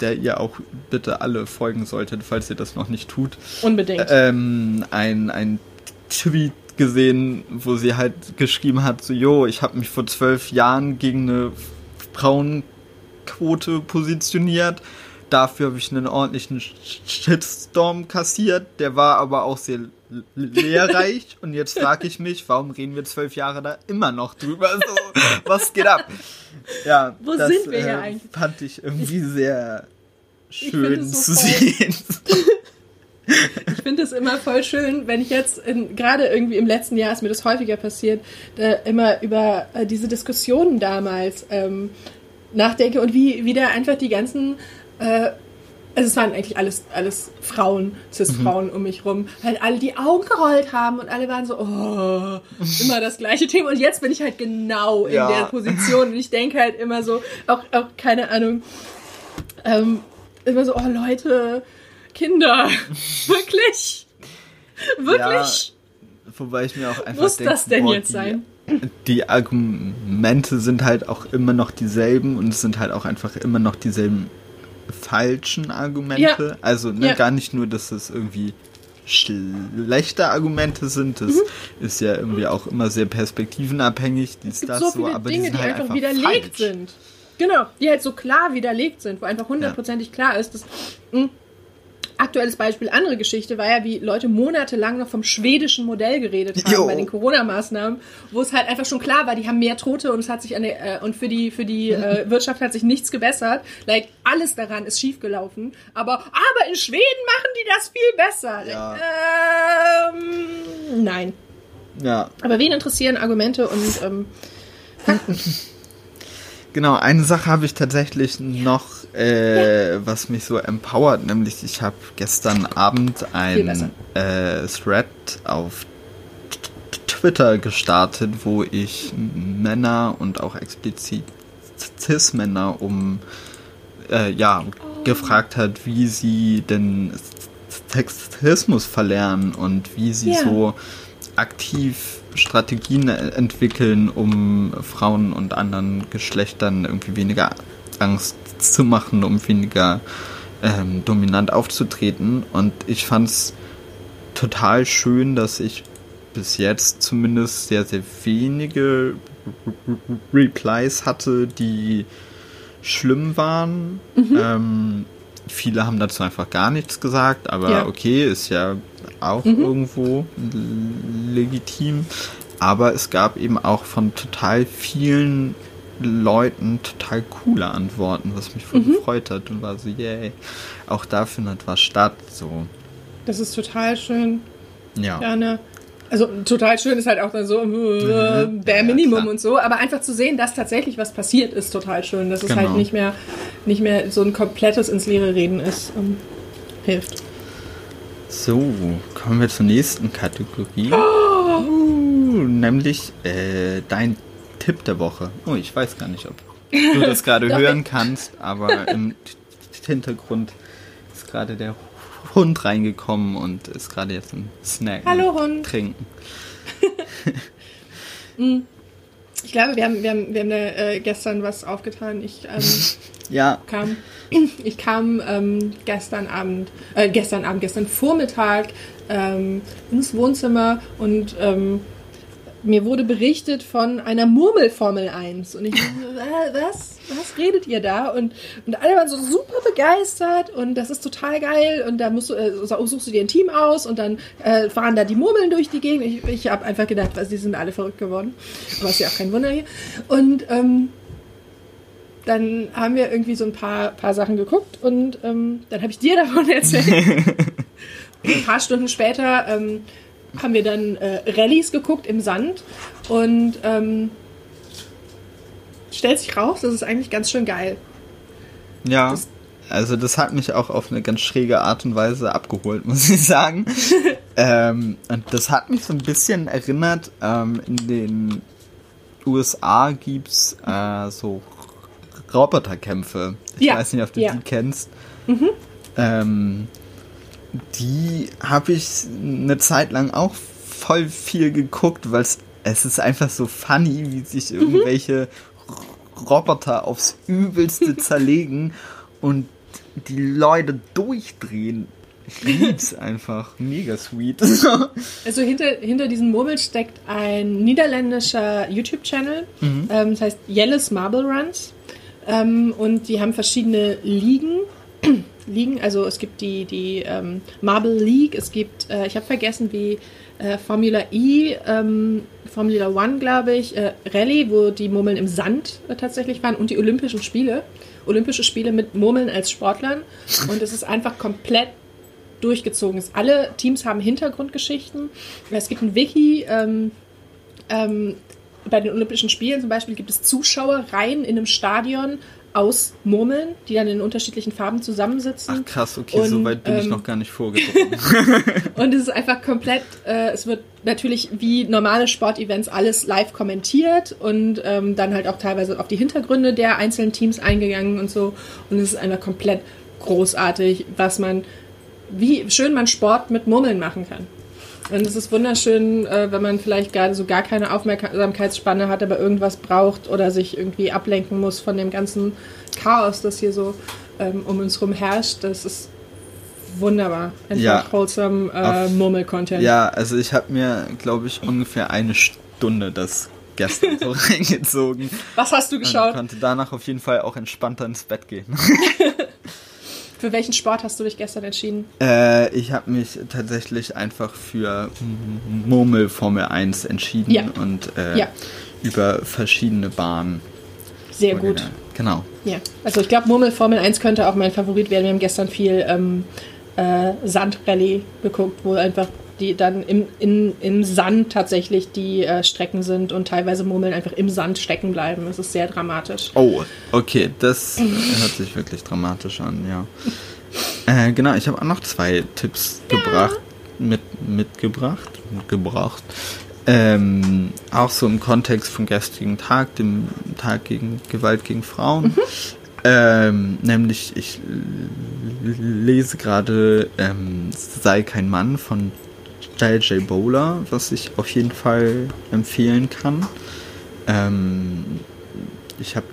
Speaker 1: der ihr auch bitte alle folgen solltet, falls ihr das noch nicht tut.
Speaker 2: Unbedingt.
Speaker 1: Ähm, ein, ein Tweet gesehen, wo sie halt geschrieben hat, so, jo, ich habe mich vor zwölf Jahren gegen eine Frauenquote positioniert. Dafür habe ich einen ordentlichen Shitstorm kassiert. Der war aber auch sehr lehrreich. Und jetzt frage ich mich, warum reden wir zwölf Jahre da immer noch drüber? So, was geht ab? Ja,
Speaker 2: wo das, sind wir hier äh, eigentlich?
Speaker 1: Fand ich irgendwie sehr schön so zu sehen.
Speaker 2: ich finde es immer voll schön, wenn ich jetzt, gerade irgendwie im letzten Jahr ist mir das häufiger passiert, immer über äh, diese Diskussionen damals ähm, nachdenke und wie wieder einfach die ganzen äh, also es waren eigentlich alles, alles Frauen, Cis-Frauen mhm. um mich rum, halt alle die Augen gerollt haben und alle waren so, oh, immer das gleiche Thema. Und jetzt bin ich halt genau in ja. der Position und ich denke halt immer so, auch, auch keine Ahnung, ähm, immer so, oh Leute, Kinder. Wirklich? Wirklich?
Speaker 1: Ja, wobei ich mir auch einfach
Speaker 2: Muss
Speaker 1: denke,
Speaker 2: das denn
Speaker 1: boah,
Speaker 2: jetzt
Speaker 1: die,
Speaker 2: sein?
Speaker 1: Die Argumente sind halt auch immer noch dieselben und es sind halt auch einfach immer noch dieselben falschen Argumente. Ja. Also ne, ja. gar nicht nur, dass es irgendwie schlechte Argumente sind. Das mhm. ist ja irgendwie auch immer sehr perspektivenabhängig, dies, das
Speaker 2: so,
Speaker 1: so, aber
Speaker 2: Dinge,
Speaker 1: die,
Speaker 2: die
Speaker 1: halt
Speaker 2: einfach,
Speaker 1: einfach
Speaker 2: widerlegt
Speaker 1: falsch.
Speaker 2: sind. Genau, die halt so klar widerlegt sind, wo einfach hundertprozentig ja. klar ist, dass mh, hm, aktuelles Beispiel, andere Geschichte, war ja, wie Leute monatelang noch vom schwedischen Modell geredet haben jo. bei den Corona-Maßnahmen, wo es halt einfach schon klar war, die haben mehr Tote und es hat sich an der, äh, und für die, für die äh, Wirtschaft hat sich nichts gebessert. Like, alles daran ist schiefgelaufen. Aber, aber in Schweden machen die das viel besser.
Speaker 1: Ja.
Speaker 2: Ähm, nein.
Speaker 1: Ja.
Speaker 2: Aber wen interessieren Argumente und ähm, Fakten?
Speaker 1: Genau, eine Sache habe ich tatsächlich noch, äh, was mich so empowert, nämlich ich habe gestern Abend ein äh, Thread auf Twitter gestartet, wo ich Männer und auch explizit Cis-Männer um äh, ja oh. gefragt hat, wie sie den Sexismus verlernen und wie sie ja. so aktiv Strategien entwickeln, um Frauen und anderen Geschlechtern irgendwie weniger Angst zu machen, um weniger ähm, dominant aufzutreten. Und ich fand es total schön, dass ich bis jetzt zumindest sehr, sehr wenige Replies hatte, die schlimm waren. Mhm. Ähm, viele haben dazu einfach gar nichts gesagt, aber ja. okay, ist ja auch mhm. irgendwo legitim. Aber es gab eben auch von total vielen Leuten total coole Antworten, was mich voll mhm. gefreut hat und war so, yay, auch da findet was statt. So.
Speaker 2: Das ist total schön.
Speaker 1: Ja.
Speaker 2: Gerne. Also total schön ist halt auch dann so äh, mhm. bare Minimum ja, und so, aber einfach zu sehen, dass tatsächlich was passiert, ist total schön. Dass genau. es halt nicht mehr, nicht mehr so ein komplettes ins Leere reden ist, um, hilft.
Speaker 1: So, kommen wir zur nächsten Kategorie. Oh. Uh, nämlich äh, dein Tipp der Woche. Oh, ich weiß gar nicht, ob du das gerade hören kannst, aber im Hintergrund ist gerade der Hund reingekommen und ist gerade jetzt ein Snack
Speaker 2: Hallo Hund.
Speaker 1: trinken.
Speaker 2: Hm. ich glaube, wir haben, wir haben, wir haben äh, gestern was aufgetan. Ich ähm,
Speaker 1: ja.
Speaker 2: kam, ich kam ähm, gestern Abend, äh, gestern Abend, gestern Vormittag ähm, ins Wohnzimmer und ähm, mir wurde berichtet von einer Murmelformel 1. Und ich äh, was? Was redet ihr da? Und, und alle waren so super begeistert und das ist total geil. Und da musst du, äh, suchst du dir ein Team aus und dann äh, fahren da die Murmeln durch die Gegend. Ich, ich habe einfach gedacht, was, die sind alle verrückt geworden. Aber ist ja auch kein Wunder hier. Und ähm, dann haben wir irgendwie so ein paar, paar Sachen geguckt und ähm, dann habe ich dir davon erzählt. ein paar Stunden später ähm, haben wir dann äh, Rallyes geguckt im Sand und ähm, stellt sich raus, das ist eigentlich ganz schön geil.
Speaker 1: Ja. Das, also das hat mich auch auf eine ganz schräge Art und Weise abgeholt, muss ich sagen. ähm, und das hat mich so ein bisschen erinnert, ähm, in den USA gibt es äh, so Roboterkämpfe. Ich ja. weiß nicht, ob du ja. die kennst. Mhm. Ähm, die habe ich eine Zeit lang auch voll viel geguckt, weil es ist einfach so funny, wie sich mhm. irgendwelche. Roboter aufs Übelste zerlegen und die Leute durchdrehen. Ich lieb's einfach. Mega sweet.
Speaker 2: also hinter, hinter diesem Murmel steckt ein niederländischer YouTube-Channel. Mhm. Ähm, das heißt Yellows Marble Runs. Ähm, und die haben verschiedene Ligen. Ligen, also es gibt die, die ähm, Marble League, es gibt, äh, ich habe vergessen, wie äh, Formula E, ähm, Formula One, glaube ich, äh, Rallye, wo die Murmeln im Sand äh, tatsächlich waren und die Olympischen Spiele. Olympische Spiele mit Murmeln als Sportlern. Und es ist einfach komplett durchgezogen. Alle Teams haben Hintergrundgeschichten. Es gibt ein Wiki. Ähm, ähm, bei den Olympischen Spielen zum Beispiel gibt es Zuschauerreihen in einem Stadion aus Murmeln, die dann in unterschiedlichen Farben zusammensitzen.
Speaker 1: Ach krass, okay, und, so weit bin ähm, ich noch gar nicht vorgedrungen.
Speaker 2: und es ist einfach komplett, äh, es wird natürlich wie normale Sportevents alles live kommentiert und ähm, dann halt auch teilweise auf die Hintergründe der einzelnen Teams eingegangen und so. Und es ist einfach komplett großartig, was man, wie schön man Sport mit Murmeln machen kann. Und es ist wunderschön, äh, wenn man vielleicht gerade so gar keine Aufmerksamkeitsspanne hat, aber irgendwas braucht oder sich irgendwie ablenken muss von dem ganzen Chaos, das hier so ähm, um uns herum herrscht. Das ist wunderbar. Einfach ja, wholesome äh, Murmel-Content.
Speaker 1: Ja, also ich habe mir, glaube ich, ungefähr eine Stunde das gestern so reingezogen.
Speaker 2: Was hast du geschaut?
Speaker 1: Und konnte danach auf jeden Fall auch entspannter ins Bett gehen.
Speaker 2: Für welchen Sport hast du dich gestern entschieden?
Speaker 1: Äh, ich habe mich tatsächlich einfach für Murmel Formel 1 entschieden ja. und äh, ja. über verschiedene Bahnen.
Speaker 2: Sehr gut.
Speaker 1: Genau.
Speaker 2: Ja, also ich glaube, Murmel Formel 1 könnte auch mein Favorit werden. Wir haben gestern viel ähm, äh, Sandrallye geguckt, wo einfach die dann im, in, im Sand tatsächlich die äh, Strecken sind und teilweise Murmeln einfach im Sand stecken bleiben. Das ist sehr dramatisch.
Speaker 1: Oh, okay, das hört sich wirklich dramatisch an, ja. Äh, genau, ich habe auch noch zwei Tipps ja. gebracht, mit, mitgebracht, gebracht. Ähm, auch so im Kontext vom gestrigen Tag, dem Tag gegen Gewalt gegen Frauen. Mhm. Ähm, nämlich, ich lese gerade ähm, Sei kein Mann von J.J. Bowler, was ich auf jeden Fall empfehlen kann. Ähm, ich habe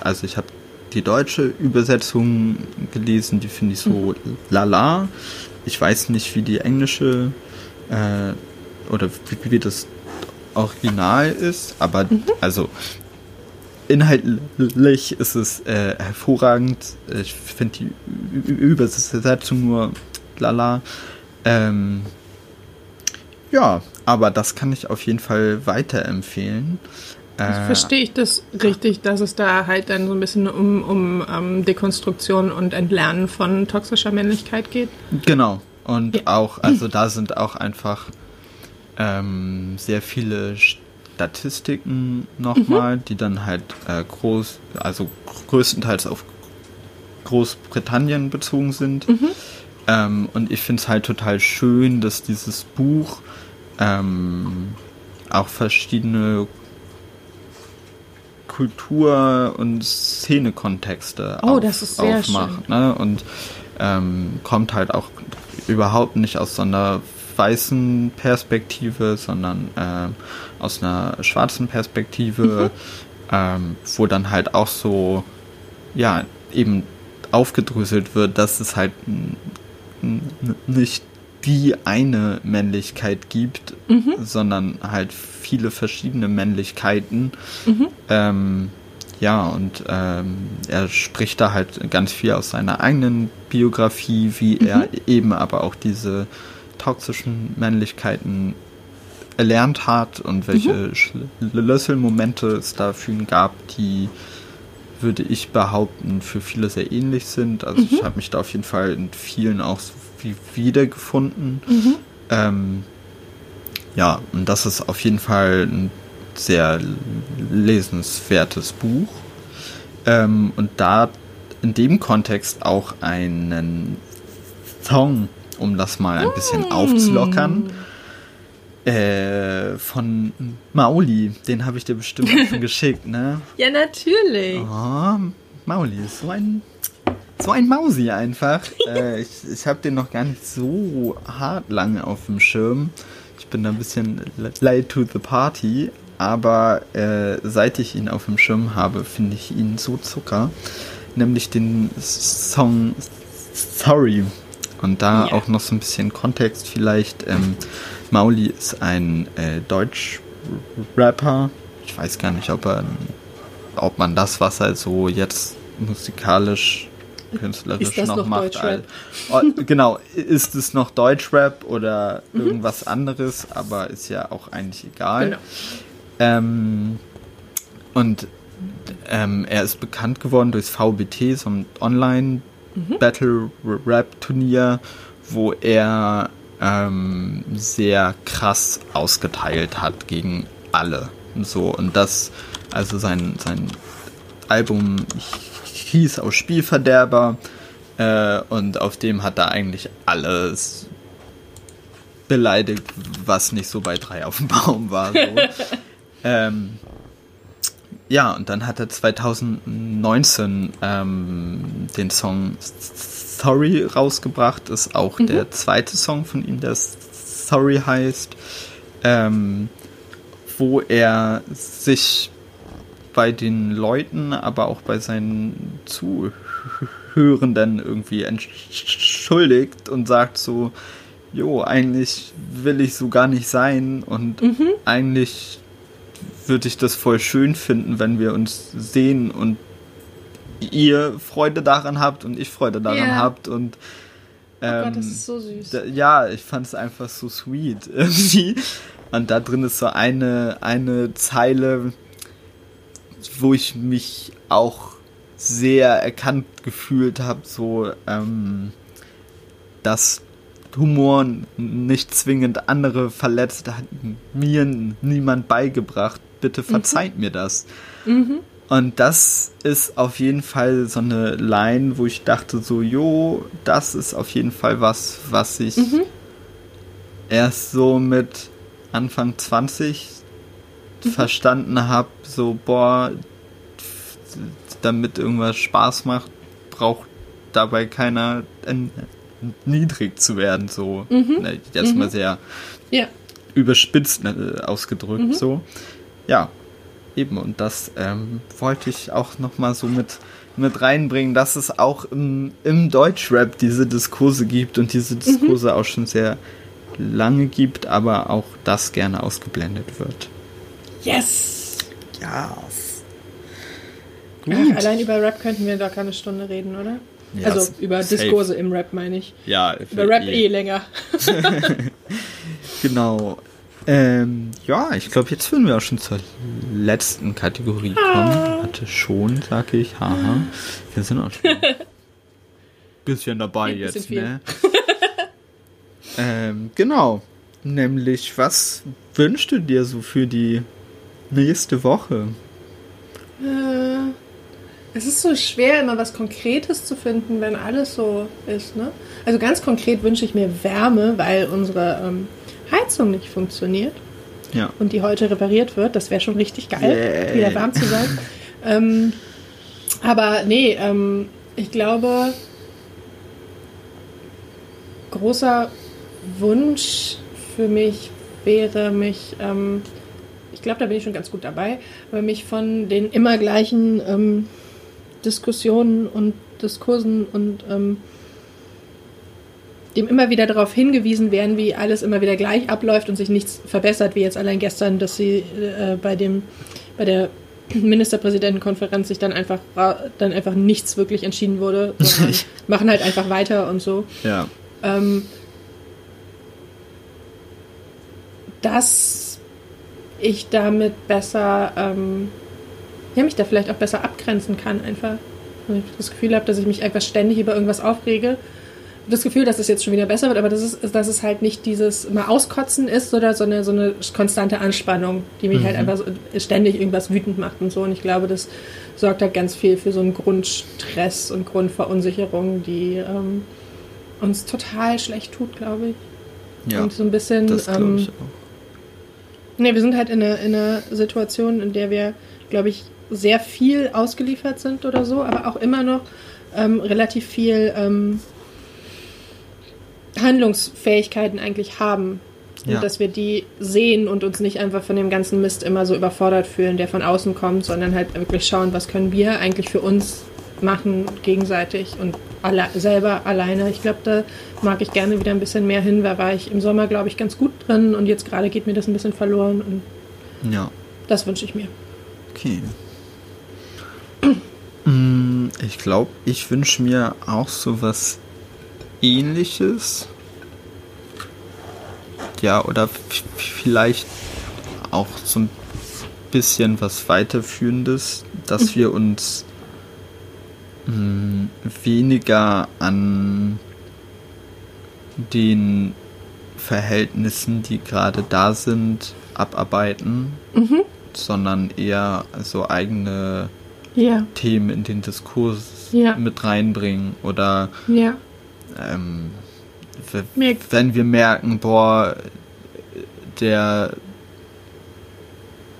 Speaker 1: also ich habe die deutsche Übersetzung gelesen, die finde ich so mhm. lala. Ich weiß nicht, wie die englische äh, oder wie, wie, das Original ist, aber mhm. also inhaltlich ist es äh, hervorragend. Ich finde die Übersetzung nur lala. Ähm, ja, aber das kann ich auf jeden Fall weiterempfehlen.
Speaker 2: Also verstehe ich das richtig, dass es da halt dann so ein bisschen um, um, um Dekonstruktion und Entlernen von toxischer Männlichkeit geht?
Speaker 1: Genau. Und ja. auch, also da sind auch einfach ähm, sehr viele Statistiken nochmal, mhm. die dann halt äh, groß, also größtenteils auf Großbritannien bezogen sind. Mhm. Ähm, und ich finde es halt total schön, dass dieses Buch ähm, auch verschiedene Kultur- und Szenekontexte
Speaker 2: oh, auf, das ist sehr
Speaker 1: aufmacht. Ne? Und ähm, kommt halt auch überhaupt nicht aus so einer weißen Perspektive, sondern äh, aus einer schwarzen Perspektive, mhm. ähm, wo dann halt auch so, ja, eben aufgedröselt wird, dass es halt nicht die eine Männlichkeit gibt, mhm. sondern halt viele verschiedene Männlichkeiten. Mhm. Ähm, ja, und ähm, er spricht da halt ganz viel aus seiner eigenen Biografie, wie mhm. er eben aber auch diese toxischen Männlichkeiten erlernt hat und welche mhm. Schlüsselmomente es da für ihn gab, die würde ich behaupten, für viele sehr ähnlich sind. Also mhm. ich habe mich da auf jeden Fall in vielen auch so wie wiedergefunden. Mhm. Ähm, ja, und das ist auf jeden Fall ein sehr lesenswertes Buch. Ähm, und da in dem Kontext auch einen Song, um das mal ein bisschen mm. aufzulockern, äh, von Mauli. Den habe ich dir bestimmt schon geschickt, ne?
Speaker 2: Ja, natürlich.
Speaker 1: Oh, Mauli ist so ein so ein Mausi einfach. äh, ich ich habe den noch gar nicht so hart lange auf dem Schirm. Ich bin da ein bisschen late to the party. Aber äh, seit ich ihn auf dem Schirm habe, finde ich ihn so zucker. Nämlich den Song Sorry. Und da yeah. auch noch so ein bisschen Kontext vielleicht. Ähm, Mauli ist ein äh, Deutsch-Rapper. Ich weiß gar nicht, ob er, ob man das, was er so jetzt musikalisch künstlerisch noch, noch macht. All, oh, genau, ist es noch Deutschrap oder mhm. irgendwas anderes, aber ist ja auch eigentlich egal. Genau. Ähm, und ähm, er ist bekannt geworden durch VBT, so ein Online-Battle-Rap-Turnier, wo er ähm, sehr krass ausgeteilt hat gegen alle. So, und das, also sein, sein Album hieß auch Spielverderber äh, und auf dem hat er eigentlich alles beleidigt, was nicht so bei drei auf dem Baum war. So. ähm, ja, und dann hat er 2019 ähm, den Song Sorry rausgebracht. Ist auch mhm. der zweite Song von ihm, der Sorry heißt. Ähm, wo er sich bei den Leuten, aber auch bei seinen Zuhörenden irgendwie entschuldigt und sagt so, jo, eigentlich will ich so gar nicht sein und mhm. eigentlich würde ich das voll schön finden, wenn wir uns sehen und ihr Freude daran habt und ich Freude daran yeah. habt und
Speaker 2: ähm, oh Gott, das ähm, ist so süß.
Speaker 1: Da, ja, ich fand es einfach so sweet irgendwie. Und da drin ist so eine, eine Zeile, wo ich mich auch sehr erkannt gefühlt habe, so ähm, dass Humor nicht zwingend andere verletzt, hat mir niemand beigebracht. Bitte verzeiht mhm. mir das. Mhm. Und das ist auf jeden Fall so eine Line, wo ich dachte so, jo, das ist auf jeden Fall was, was ich mhm. erst so mit Anfang 20 mhm. verstanden habe, so, boah, damit irgendwas Spaß macht, braucht dabei keiner niedrig zu werden, so. Mhm. Ne, jetzt mhm. mal sehr ja. überspitzt ne, ausgedrückt, mhm. so. Ja, eben, und das ähm, wollte ich auch nochmal so mit, mit reinbringen, dass es auch im, im Deutschrap diese Diskurse gibt und diese Diskurse auch schon sehr lange gibt, aber auch das gerne ausgeblendet wird.
Speaker 2: Yes!
Speaker 1: Ja.
Speaker 2: Ach, allein über Rap könnten wir da keine Stunde reden, oder? Ja, also über safe. Diskurse im Rap meine ich.
Speaker 1: Ja,
Speaker 2: über Rap eh, eh länger.
Speaker 1: genau. Ähm, ja, ich glaube, jetzt würden wir auch schon zur letzten Kategorie kommen. Ah. Hatte schon, sag ich. Haha. Wir sind auch schon ein bisschen dabei ja, jetzt, ne? ähm, genau. Nämlich, was wünschst du dir so für die nächste Woche?
Speaker 2: Äh, Es ist so schwer, immer was Konkretes zu finden, wenn alles so ist. Ne? Also ganz konkret wünsche ich mir Wärme, weil unsere ähm, Heizung nicht funktioniert
Speaker 1: Ja.
Speaker 2: und die heute repariert wird. Das wäre schon richtig geil,
Speaker 1: Yay.
Speaker 2: wieder warm zu sein. ähm, aber nee, ähm, ich glaube, großer Wunsch für mich wäre mich, ähm, ich glaube, da bin ich schon ganz gut dabei, aber mich von den immer gleichen ähm, Diskussionen und Diskursen und ähm, dem immer wieder darauf hingewiesen werden, wie alles immer wieder gleich abläuft und sich nichts verbessert, wie jetzt allein gestern, dass sie äh, bei dem bei der Ministerpräsidentenkonferenz sich dann einfach dann einfach nichts wirklich entschieden wurde, sondern machen halt einfach weiter und so.
Speaker 1: Ja.
Speaker 2: Ähm, dass ich damit besser, ähm, ja, mich da vielleicht auch besser abgrenzen kann, einfach. Wenn ich das Gefühl habe, dass ich mich einfach ständig über irgendwas aufrege. Das Gefühl, dass es jetzt schon wieder besser wird, aber das ist, dass es halt nicht dieses mal auskotzen ist, oder so eine, so eine konstante Anspannung, die mich halt einfach so, ständig irgendwas wütend macht und so. Und ich glaube, das sorgt halt ganz viel für so einen Grundstress und Grundverunsicherung, die ähm, uns total schlecht tut, glaube ich.
Speaker 1: Ja.
Speaker 2: Und so ein bisschen.
Speaker 1: Das glaube
Speaker 2: ähm,
Speaker 1: ich auch.
Speaker 2: Nee, wir sind halt in einer, in einer Situation, in der wir, glaube ich, sehr viel ausgeliefert sind oder so, aber auch immer noch ähm, relativ viel ähm, Handlungsfähigkeiten eigentlich haben. Und
Speaker 1: Ja.
Speaker 2: dass wir die sehen und uns nicht einfach von dem ganzen Mist immer so überfordert fühlen, der von außen kommt, sondern halt wirklich schauen, was können wir eigentlich für uns machen, gegenseitig und alle, selber alleine. Ich glaube, da mag ich gerne wieder ein bisschen mehr hin. Da war ich im Sommer, glaube ich, ganz gut drin und jetzt gerade geht mir das ein bisschen verloren und
Speaker 1: Ja.
Speaker 2: das wünsche ich mir.
Speaker 1: Okay. Mm, Ich glaube, ich wünsche mir auch so was ähnliches. Ja, oder vielleicht auch so ein bisschen was weiterführendes, dass wir uns mm, weniger an den Verhältnissen, die gerade da sind, abarbeiten, sondern eher so eigene
Speaker 2: Ja,
Speaker 1: Themen in den Diskurs
Speaker 2: Ja.
Speaker 1: mit reinbringen oder
Speaker 2: ja,
Speaker 1: ähm, wenn wir merken, boah, der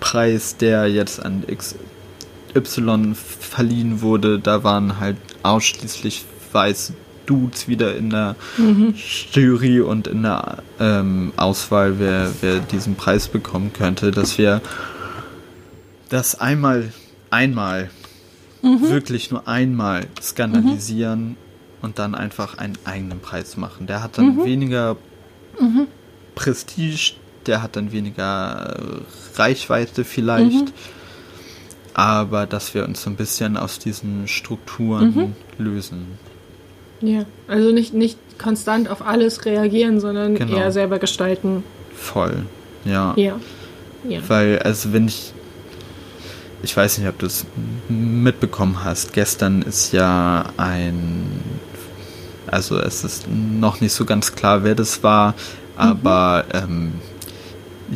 Speaker 1: Preis, der jetzt an XY verliehen wurde, da waren halt ausschließlich weiße Dudes wieder in der Jury und in der ähm, Auswahl, wer, wer diesen Preis bekommen könnte, dass wir das einmal, einmal, wirklich nur einmal skandalisieren und dann einfach einen eigenen Preis machen. Der hat dann weniger Prestige, der hat dann weniger äh, Reichweite vielleicht, aber dass wir uns so ein bisschen aus diesen Strukturen lösen.
Speaker 2: ja. Also nicht, nicht konstant auf alles reagieren, sondern
Speaker 1: Genau.
Speaker 2: eher selber gestalten.
Speaker 1: Voll, ja.
Speaker 2: Ja. Ja.
Speaker 1: Weil, also wenn ich, ich weiß nicht, ob du es mitbekommen hast, gestern ist ja ein, also es ist noch nicht so ganz klar, wer das war, aber ähm,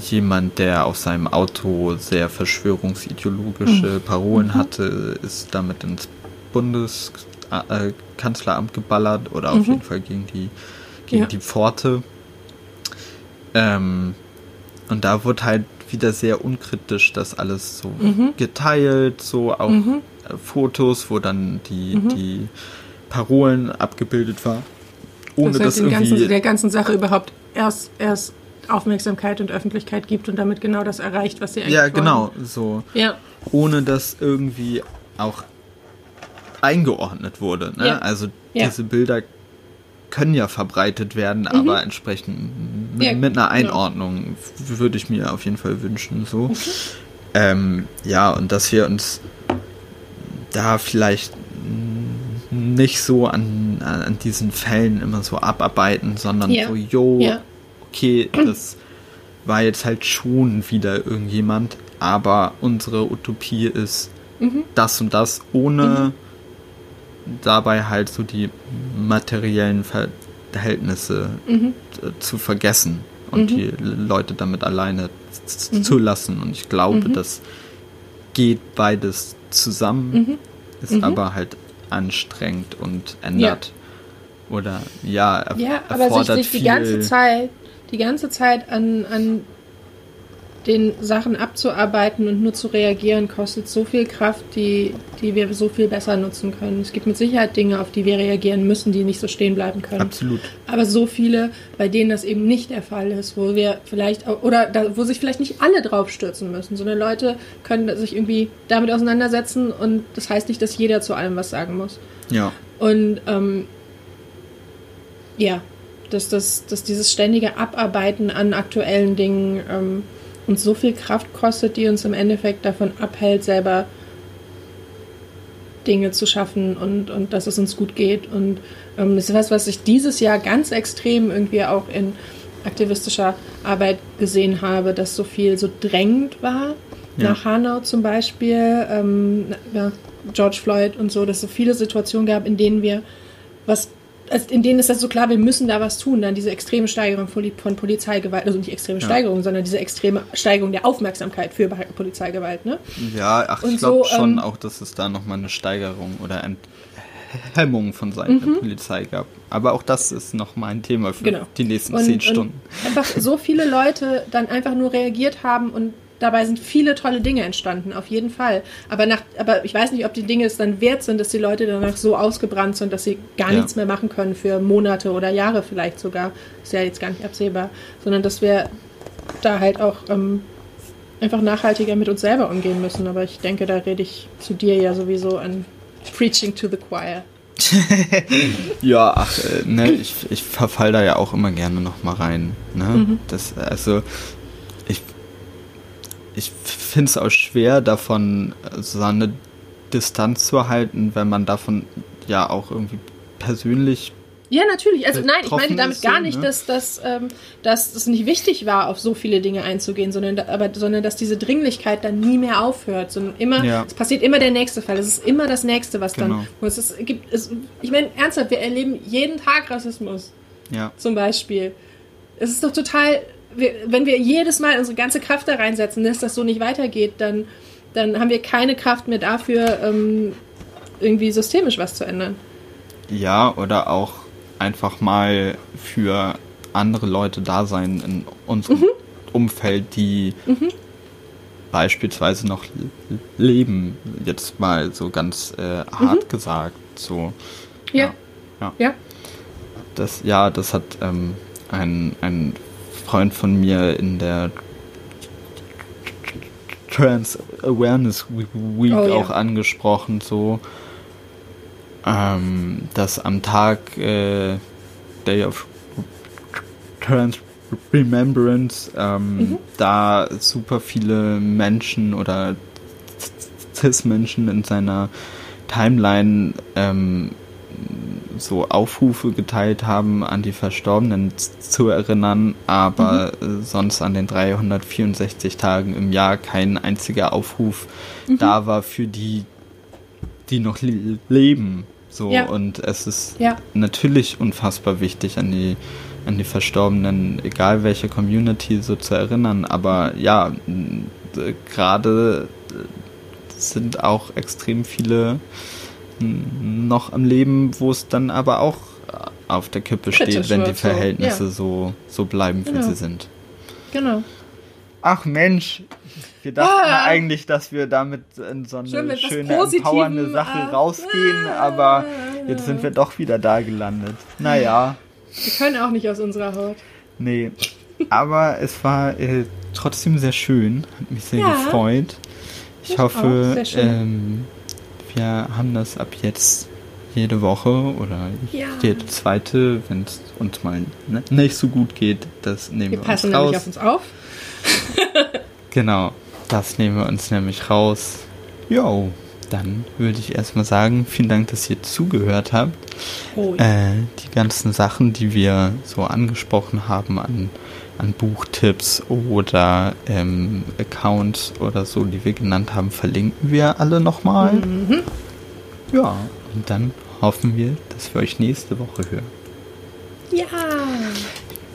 Speaker 1: jemand, der auf seinem Auto sehr verschwörungsideologische Parolen hatte, ist damit ins Bundeskanzleramt geballert oder auf jeden Fall gegen die, gegen
Speaker 2: Ja.
Speaker 1: die Pforte. Ähm, und da wurde halt wieder sehr unkritisch das alles so geteilt, so auch äh, Fotos, wo dann die, die Parolen abgebildet war. Ohne
Speaker 2: dass halt
Speaker 1: dass
Speaker 2: den ganzen,
Speaker 1: irgendwie.
Speaker 2: der ganzen Sache überhaupt erst, erst Aufmerksamkeit und Öffentlichkeit gibt und damit genau das erreicht, was sie eigentlich
Speaker 1: ja,
Speaker 2: wollen.
Speaker 1: genau, so.
Speaker 2: Ja,
Speaker 1: Ohne dass irgendwie auch eingeordnet wurde. Ne?
Speaker 2: Ja.
Speaker 1: Also
Speaker 2: Ja.
Speaker 1: diese Bilder können ja verbreitet werden, aber entsprechend mit,
Speaker 2: Ja,
Speaker 1: mit einer. Einordnung w- würde ich mir auf jeden Fall wünschen. So. Ähm, ja, und dass wir uns da vielleicht nicht so an, an diesen Fällen immer so abarbeiten, sondern
Speaker 2: Ja.
Speaker 1: so, jo,
Speaker 2: Ja.
Speaker 1: okay, das war jetzt halt schon wieder irgendjemand, aber unsere Utopie ist
Speaker 2: Mhm.
Speaker 1: das und das, ohne dabei halt so die materiellen Verhältnisse
Speaker 2: Mhm.
Speaker 1: äh, zu vergessen und die Leute damit alleine
Speaker 2: Mhm.
Speaker 1: zu lassen. Und ich glaube, das geht beides zusammen. ist mhm. aber halt anstrengend und ändert. Ja. Oder ja,
Speaker 2: er, ja aber sich, sich die ganze Zeit, die ganze Zeit an, an den Sachen abzuarbeiten und nur zu reagieren, kostet so viel Kraft, die, die wir so viel besser nutzen können. Es gibt mit Sicherheit Dinge, auf die wir reagieren müssen, die nicht so stehen bleiben können.
Speaker 1: Absolut.
Speaker 2: Aber so viele, bei denen das eben nicht der Fall ist, wo wir vielleicht, oder da, wo sich vielleicht nicht alle drauf stürzen müssen, sondern Leute können sich irgendwie damit auseinandersetzen und das heißt nicht, dass jeder zu allem was sagen muss.
Speaker 1: Ja.
Speaker 2: Und ähm, ja, dass, dass, dass dieses ständige Abarbeiten an aktuellen Dingen ähm, uns so viel Kraft kostet, die uns im Endeffekt davon abhält, selber Dinge zu schaffen und, und dass es uns gut geht. Und ähm, das ist was, was ich dieses Jahr ganz extrem irgendwie auch in aktivistischer Arbeit gesehen habe, dass so viel so drängend war. Ja. Nach Hanau zum Beispiel, ähm, ja, George Floyd und so, dass es so viele Situationen gab, in denen wir was in denen ist das so klar, wir müssen da was tun. Dann diese extreme Steigerung von Polizeigewalt, also nicht extreme ja. Steigerung, sondern diese extreme Steigerung der Aufmerksamkeit für Polizeigewalt. Ne?
Speaker 1: Ja, ach, ich glaube so, schon ähm, auch, dass es da nochmal eine Steigerung oder eine Hemmung von Seiten mhm. der Polizei gab. Aber auch das ist nochmal ein Thema für genau. die nächsten und, zehn Stunden.
Speaker 2: einfach so viele Leute dann einfach nur reagiert haben und dabei sind viele tolle Dinge entstanden, auf jeden Fall. Aber, nach, aber ich weiß nicht, ob die Dinge es dann wert sind, dass die Leute danach so ausgebrannt sind, dass sie gar ja. nichts mehr machen können für Monate oder Jahre vielleicht sogar. Ist ja jetzt gar nicht absehbar. Sondern dass wir da halt auch ähm, einfach nachhaltiger mit uns selber umgehen müssen. Aber ich denke, da rede ich zu dir ja sowieso an Preaching to the Choir.
Speaker 1: ja, ach, äh, ne, ich, ich verfall da ja auch immer gerne noch mal rein. Ne? Mhm. Das, also ich finde es auch schwer, davon so eine Distanz zu halten, wenn man davon ja auch irgendwie persönlich.
Speaker 2: Ja, natürlich. Also nein, ich meine damit gar nicht, ne? dass, dass, ähm, dass es nicht wichtig war, auf so viele Dinge einzugehen, sondern, aber, sondern dass diese Dringlichkeit dann nie mehr aufhört, sondern immer, ja. es passiert immer der nächste Fall. Es ist immer das nächste, was genau. dann. Es ist, gibt, es, ich meine, ernsthaft, wir erleben jeden Tag Rassismus.
Speaker 1: Ja.
Speaker 2: Zum Beispiel. Es ist doch total wir, wenn wir jedes Mal unsere ganze Kraft da reinsetzen, dass das so nicht weitergeht, dann, dann haben wir keine Kraft mehr dafür, ähm, irgendwie systemisch was zu ändern.
Speaker 1: Ja, oder auch einfach mal für andere Leute da sein in unserem mhm. Umfeld, die mhm. beispielsweise noch leben, jetzt mal so ganz äh, hart mhm. gesagt. So.
Speaker 2: Ja.
Speaker 1: ja. Ja. Das, ja, das hat ähm, ein, ein Freund von mir in der Trans Awareness Week oh, auch ja. angesprochen, so ähm, dass am Tag äh, Day of Trans Remembrance ähm, mhm. da super viele Menschen oder Cis-Menschen in seiner Timeline ähm, so Aufrufe geteilt haben, an die Verstorbenen zu erinnern, aber mhm. sonst an den 364 Tagen im Jahr kein einziger Aufruf mhm. da war für die, die noch leben. So, ja. und es ist ja. natürlich unfassbar wichtig, an die, an die Verstorbenen, egal welche Community, so zu erinnern. Aber ja, gerade sind auch extrem viele noch am Leben, wo es dann aber auch auf der Kippe Kritisch steht, wenn die Verhältnisse so, ja. so, so bleiben, wie genau. sie sind.
Speaker 2: Genau.
Speaker 1: Ach Mensch, wir dachten ah. eigentlich, dass wir damit in so eine Schön, schöne, empowernde Sache ah. rausgehen, aber jetzt sind wir doch wieder da gelandet. Naja.
Speaker 2: Wir können auch nicht aus unserer Haut.
Speaker 1: Nee. Aber es war äh, trotzdem sehr schön, hat mich sehr ja. gefreut. Ich, ich hoffe, ähm, wir haben das ab jetzt jede Woche oder ja. jede zweite, wenn es uns mal ne, nicht so gut geht, das nehmen wir, wir uns raus. Wir passen nämlich auf uns auf. genau, das nehmen wir uns nämlich raus. Jo, dann würde ich erstmal sagen, vielen Dank, dass ihr zugehört habt. Oh, ja. äh, die ganzen Sachen, die wir so angesprochen haben an an Buchtipps oder ähm, Accounts oder so, die wir genannt haben, verlinken wir alle nochmal. Mhm. Ja, und dann hoffen wir, dass wir euch nächste Woche hören.
Speaker 2: Ja.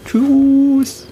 Speaker 1: Tschüss.